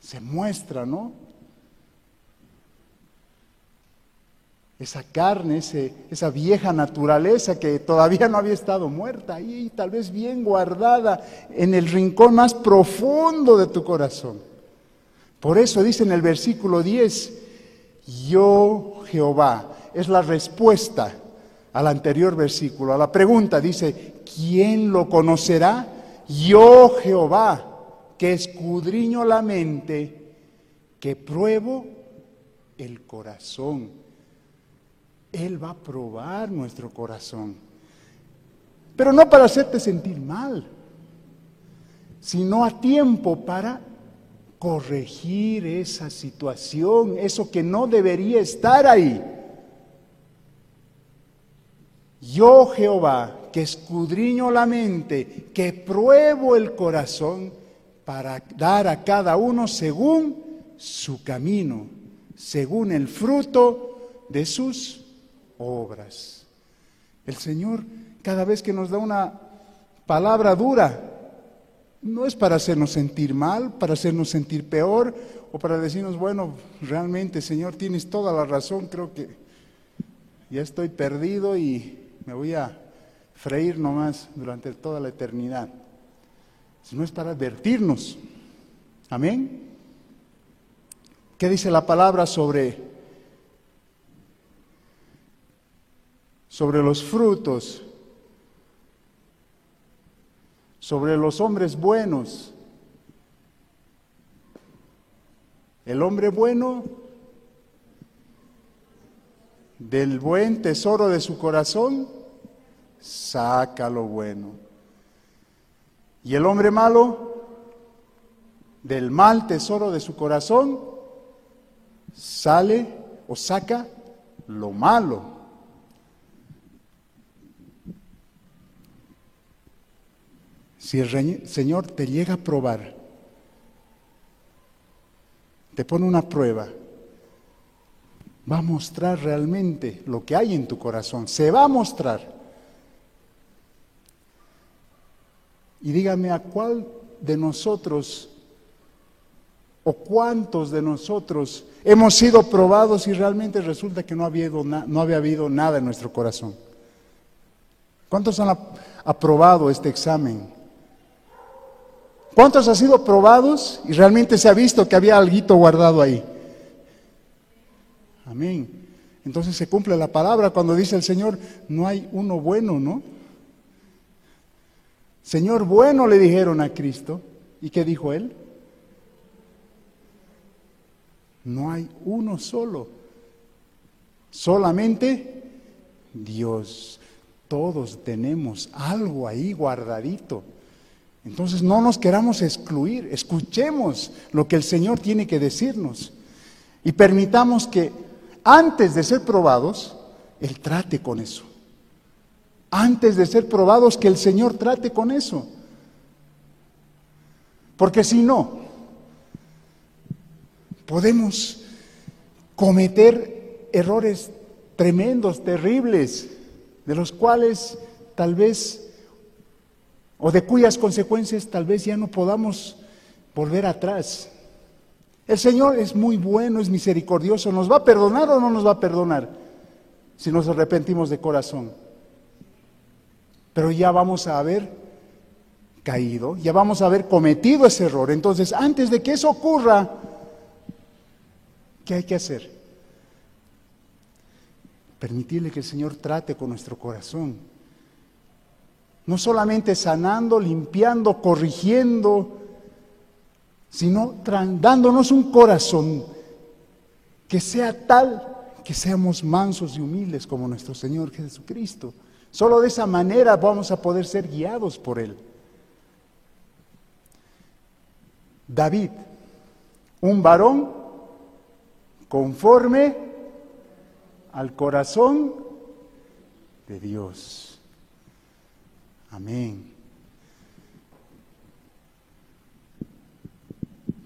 Speaker 1: Se muestra, ¿no? Esa carne, esa vieja naturaleza que todavía no había estado muerta ahí, tal vez bien guardada en el rincón más profundo de tu corazón. Por eso dice en el versículo 10, yo Jehová, es la respuesta al anterior versículo, a la pregunta. Dice, ¿quién lo conocerá? yo Jehová, que escudriño la mente, que pruebo el corazón. Él va a probar nuestro corazón. Pero no para hacerte sentir mal, sino a tiempo para corregir esa situación, eso que no debería estar ahí. Yo Jehová, que escudriño la mente, que pruebo el corazón para dar a cada uno según su camino, según el fruto de sus obras. El Señor, cada vez que nos da una palabra dura, no es para hacernos sentir mal, para hacernos sentir peor o para decirnos, bueno, realmente Señor, tienes toda la razón, creo que ya estoy perdido y me voy a freír nomás durante toda la eternidad. Sino es para advertirnos. Amén. ¿Qué dice la palabra sobre sobre los frutos sobre los hombres buenos. El hombre bueno del buen tesoro de su corazón saca lo bueno. Y el hombre malo del mal tesoro de su corazón sale o saca lo malo. Si el Señor te llega a probar, te pone una prueba, va a mostrar realmente lo que hay en tu corazón, se va a mostrar. Y dígame a cuál de nosotros o cuántos de nosotros hemos sido probados y realmente resulta que no había, no había habido nada en nuestro corazón. ¿Cuántos han aprobado este examen? ¿Cuántos han sido probados y realmente se ha visto que había algo guardado ahí? Amén. Entonces se cumple la palabra cuando dice el Señor, no hay uno bueno, ¿no? Señor bueno le dijeron a Cristo. ¿Y qué dijo él? No hay uno solo. Solamente Dios. Todos tenemos algo ahí guardadito. Entonces no nos queramos excluir, escuchemos lo que el Señor tiene que decirnos y permitamos que antes de ser probados, Él trate con eso. Antes de ser probados, que el Señor trate con eso. Porque si no, podemos cometer errores tremendos, terribles, de los cuales tal vez o de cuyas consecuencias tal vez ya no podamos volver atrás. El Señor es muy bueno, es misericordioso. ¿Nos va a perdonar o no nos va a perdonar si nos arrepentimos de corazón? Pero ya vamos a haber caído, ya vamos a haber cometido ese error. Entonces, antes de que eso ocurra, ¿qué hay que hacer? Permitirle que el Señor trate con nuestro corazón no solamente sanando, limpiando, corrigiendo, sino dándonos un corazón que sea tal que seamos mansos y humildes como nuestro Señor Jesucristo. Solo de esa manera vamos a poder ser guiados por Él. David, un varón conforme al corazón de Dios. Amén.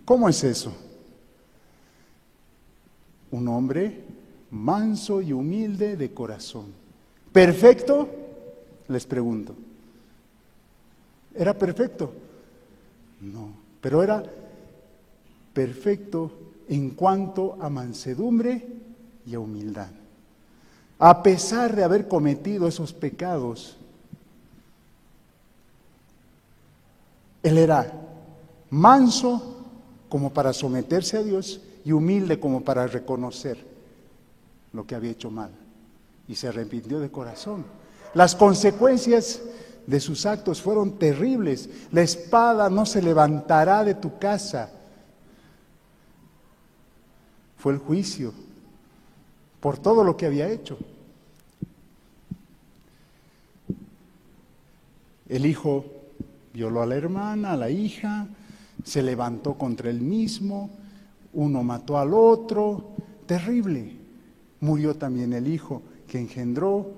Speaker 1: ¿Cómo es eso? Un hombre manso y humilde de corazón. ¿Perfecto? Les pregunto. ¿Era perfecto? No, pero era perfecto en cuanto a mansedumbre y a humildad. A pesar de haber cometido esos pecados, Él era manso como para someterse a Dios y humilde como para reconocer lo que había hecho mal. Y se arrepintió de corazón. Las consecuencias de sus actos fueron terribles. La espada no se levantará de tu casa. Fue el juicio por todo lo que había hecho. El hijo violó a la hermana, a la hija, se levantó contra él mismo, uno mató al otro, terrible. Murió también el hijo que engendró.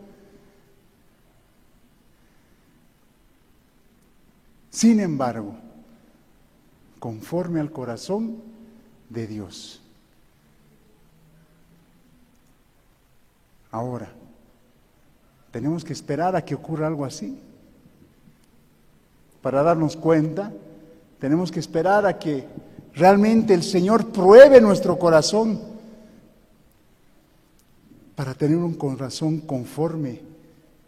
Speaker 1: Sin embargo, conforme al corazón de Dios. Ahora, tenemos que esperar a que ocurra algo así. Para darnos cuenta, tenemos que esperar a que realmente el Señor pruebe nuestro corazón para tener un corazón conforme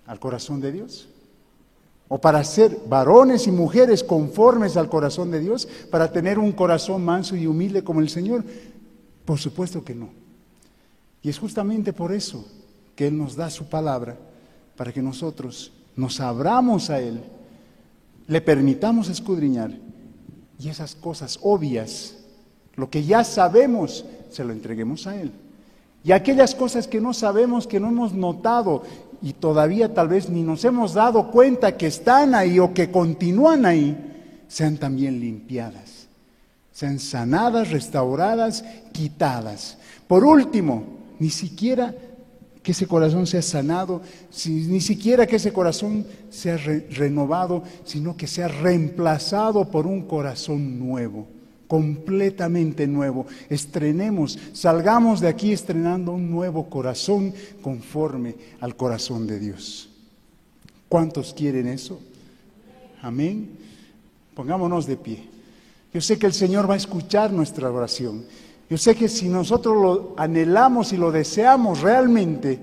Speaker 1: al corazón de Dios o para ser varones y mujeres conformes al corazón de Dios, para tener un corazón manso y humilde como el Señor? Por supuesto que no. Y es justamente por eso que Él nos da su palabra, para que nosotros nos abramos a Él, le permitamos escudriñar y esas cosas obvias, lo que ya sabemos, se lo entreguemos a Él. Y aquellas cosas que no sabemos, que no hemos notado y todavía tal vez ni nos hemos dado cuenta que están ahí o que continúan ahí, sean también limpiadas, sean sanadas, restauradas, quitadas. Por último, ni siquiera que ese corazón sea sanado, ni siquiera que ese corazón sea renovado, sino que sea reemplazado por un corazón nuevo completamente nuevo. Estrenemos, salgamos de aquí estrenando un nuevo corazón conforme al corazón de Dios. ¿Cuántos quieren eso? Amén. Pongámonos de pie. Yo sé que el Señor va a escuchar nuestra oración. Yo sé que si nosotros lo anhelamos y lo deseamos realmente,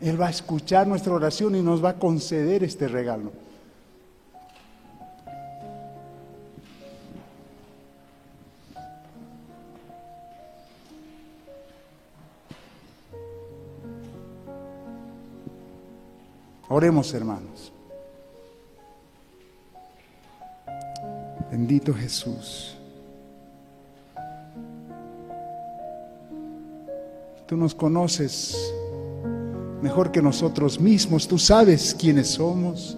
Speaker 1: Él va a escuchar nuestra oración y nos va a conceder este regalo. Oremos, hermanos. Bendito Jesús. Tú nos conoces mejor que nosotros mismos. Tú sabes quiénes somos.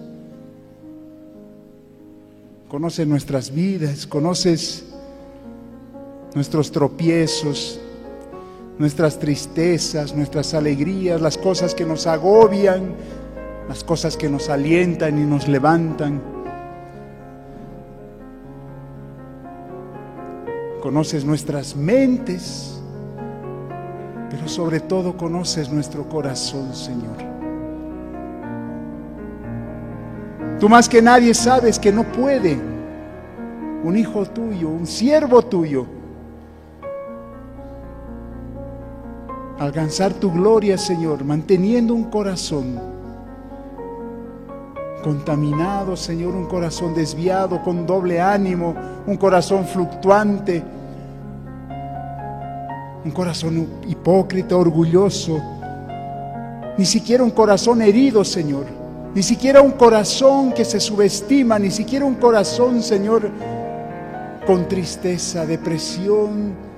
Speaker 1: Conoces nuestras vidas, conoces nuestros tropiezos, nuestras tristezas, nuestras alegrías, las cosas que nos agobian, las cosas que nos alientan y nos levantan. Conoces nuestras mentes, pero sobre todo conoces nuestro corazón, Señor. Tú más que nadie sabes que no puede un hijo tuyo, un siervo tuyo, alcanzar tu gloria, Señor, manteniendo un corazón contaminado, Señor, un corazón desviado, con doble ánimo, un corazón fluctuante, un corazón hipócrita, orgulloso, ni siquiera un corazón herido, Señor, ni siquiera un corazón que se subestima, ni siquiera un corazón, Señor, con tristeza, depresión,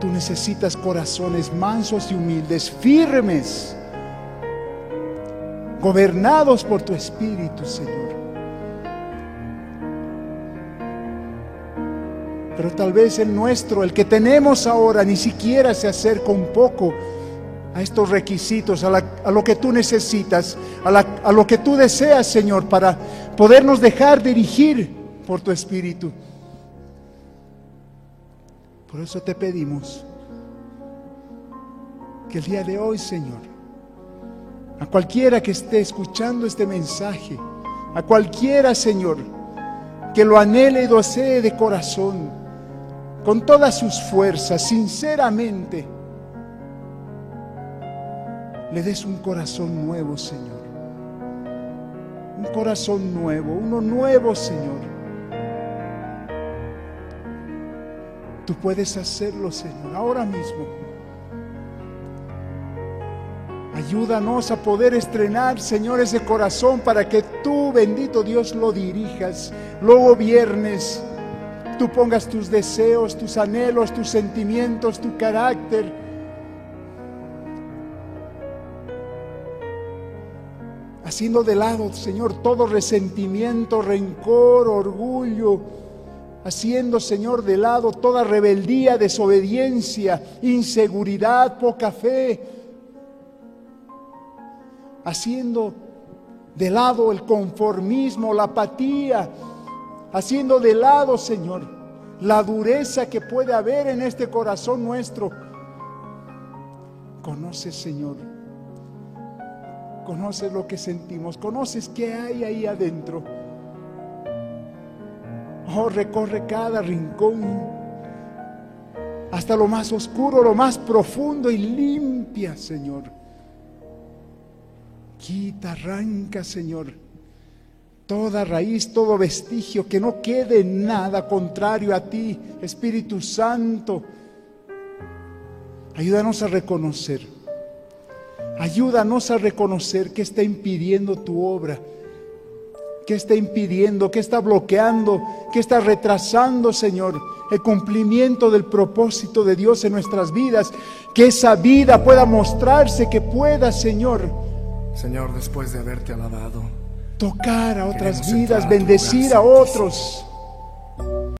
Speaker 1: Tú necesitas corazones mansos y humildes, firmes, gobernados por tu Espíritu, Señor. Pero tal vez el nuestro, el que tenemos ahora, ni siquiera se acerca un poco a estos requisitos, a, lo que tú necesitas, a, a lo que tú deseas, Señor, para podernos dejar dirigir por tu Espíritu. Por eso te pedimos que el día de hoy, Señor, a cualquiera que esté escuchando este mensaje, a cualquiera, Señor, que lo anhele y lo desee de corazón, con todas sus fuerzas, sinceramente, le des un corazón nuevo, Señor. Un corazón nuevo, uno nuevo, Señor Tú puedes hacerlo, Señor, ahora mismo. Ayúdanos a poder estrenar, Señor, ese corazón para que tú, bendito Dios, lo dirijas, lo gobiernes. Tú pongas tus deseos, tus anhelos, tus sentimientos, tu carácter. Haciendo de lado, Señor, todo resentimiento, rencor, orgullo. Haciendo, Señor, de lado toda rebeldía, desobediencia, inseguridad, poca fe. Haciendo de lado el conformismo, la apatía, haciendo de lado, Señor, la dureza que puede haber en este corazón nuestro. Conoces, Señor, conoces lo que sentimos, conoces qué hay ahí adentro. Oh, recorre cada rincón, hasta lo más oscuro, lo más profundo y limpia, Señor. Quita, arranca, Señor toda raíz, todo vestigio, que no quede nada contrario a ti, Espíritu Santo. Ayúdanos a reconocer, ayúdanos a reconocer que está impidiendo tu obra, que está impidiendo, que está bloqueando, que está retrasando, Señor, el cumplimiento del propósito de Dios en nuestras vidas, que esa vida pueda mostrarse, que pueda, Señor.
Speaker 6: Señor, después de haberte alabado
Speaker 1: tocar a otras vidas, bendecir a otros.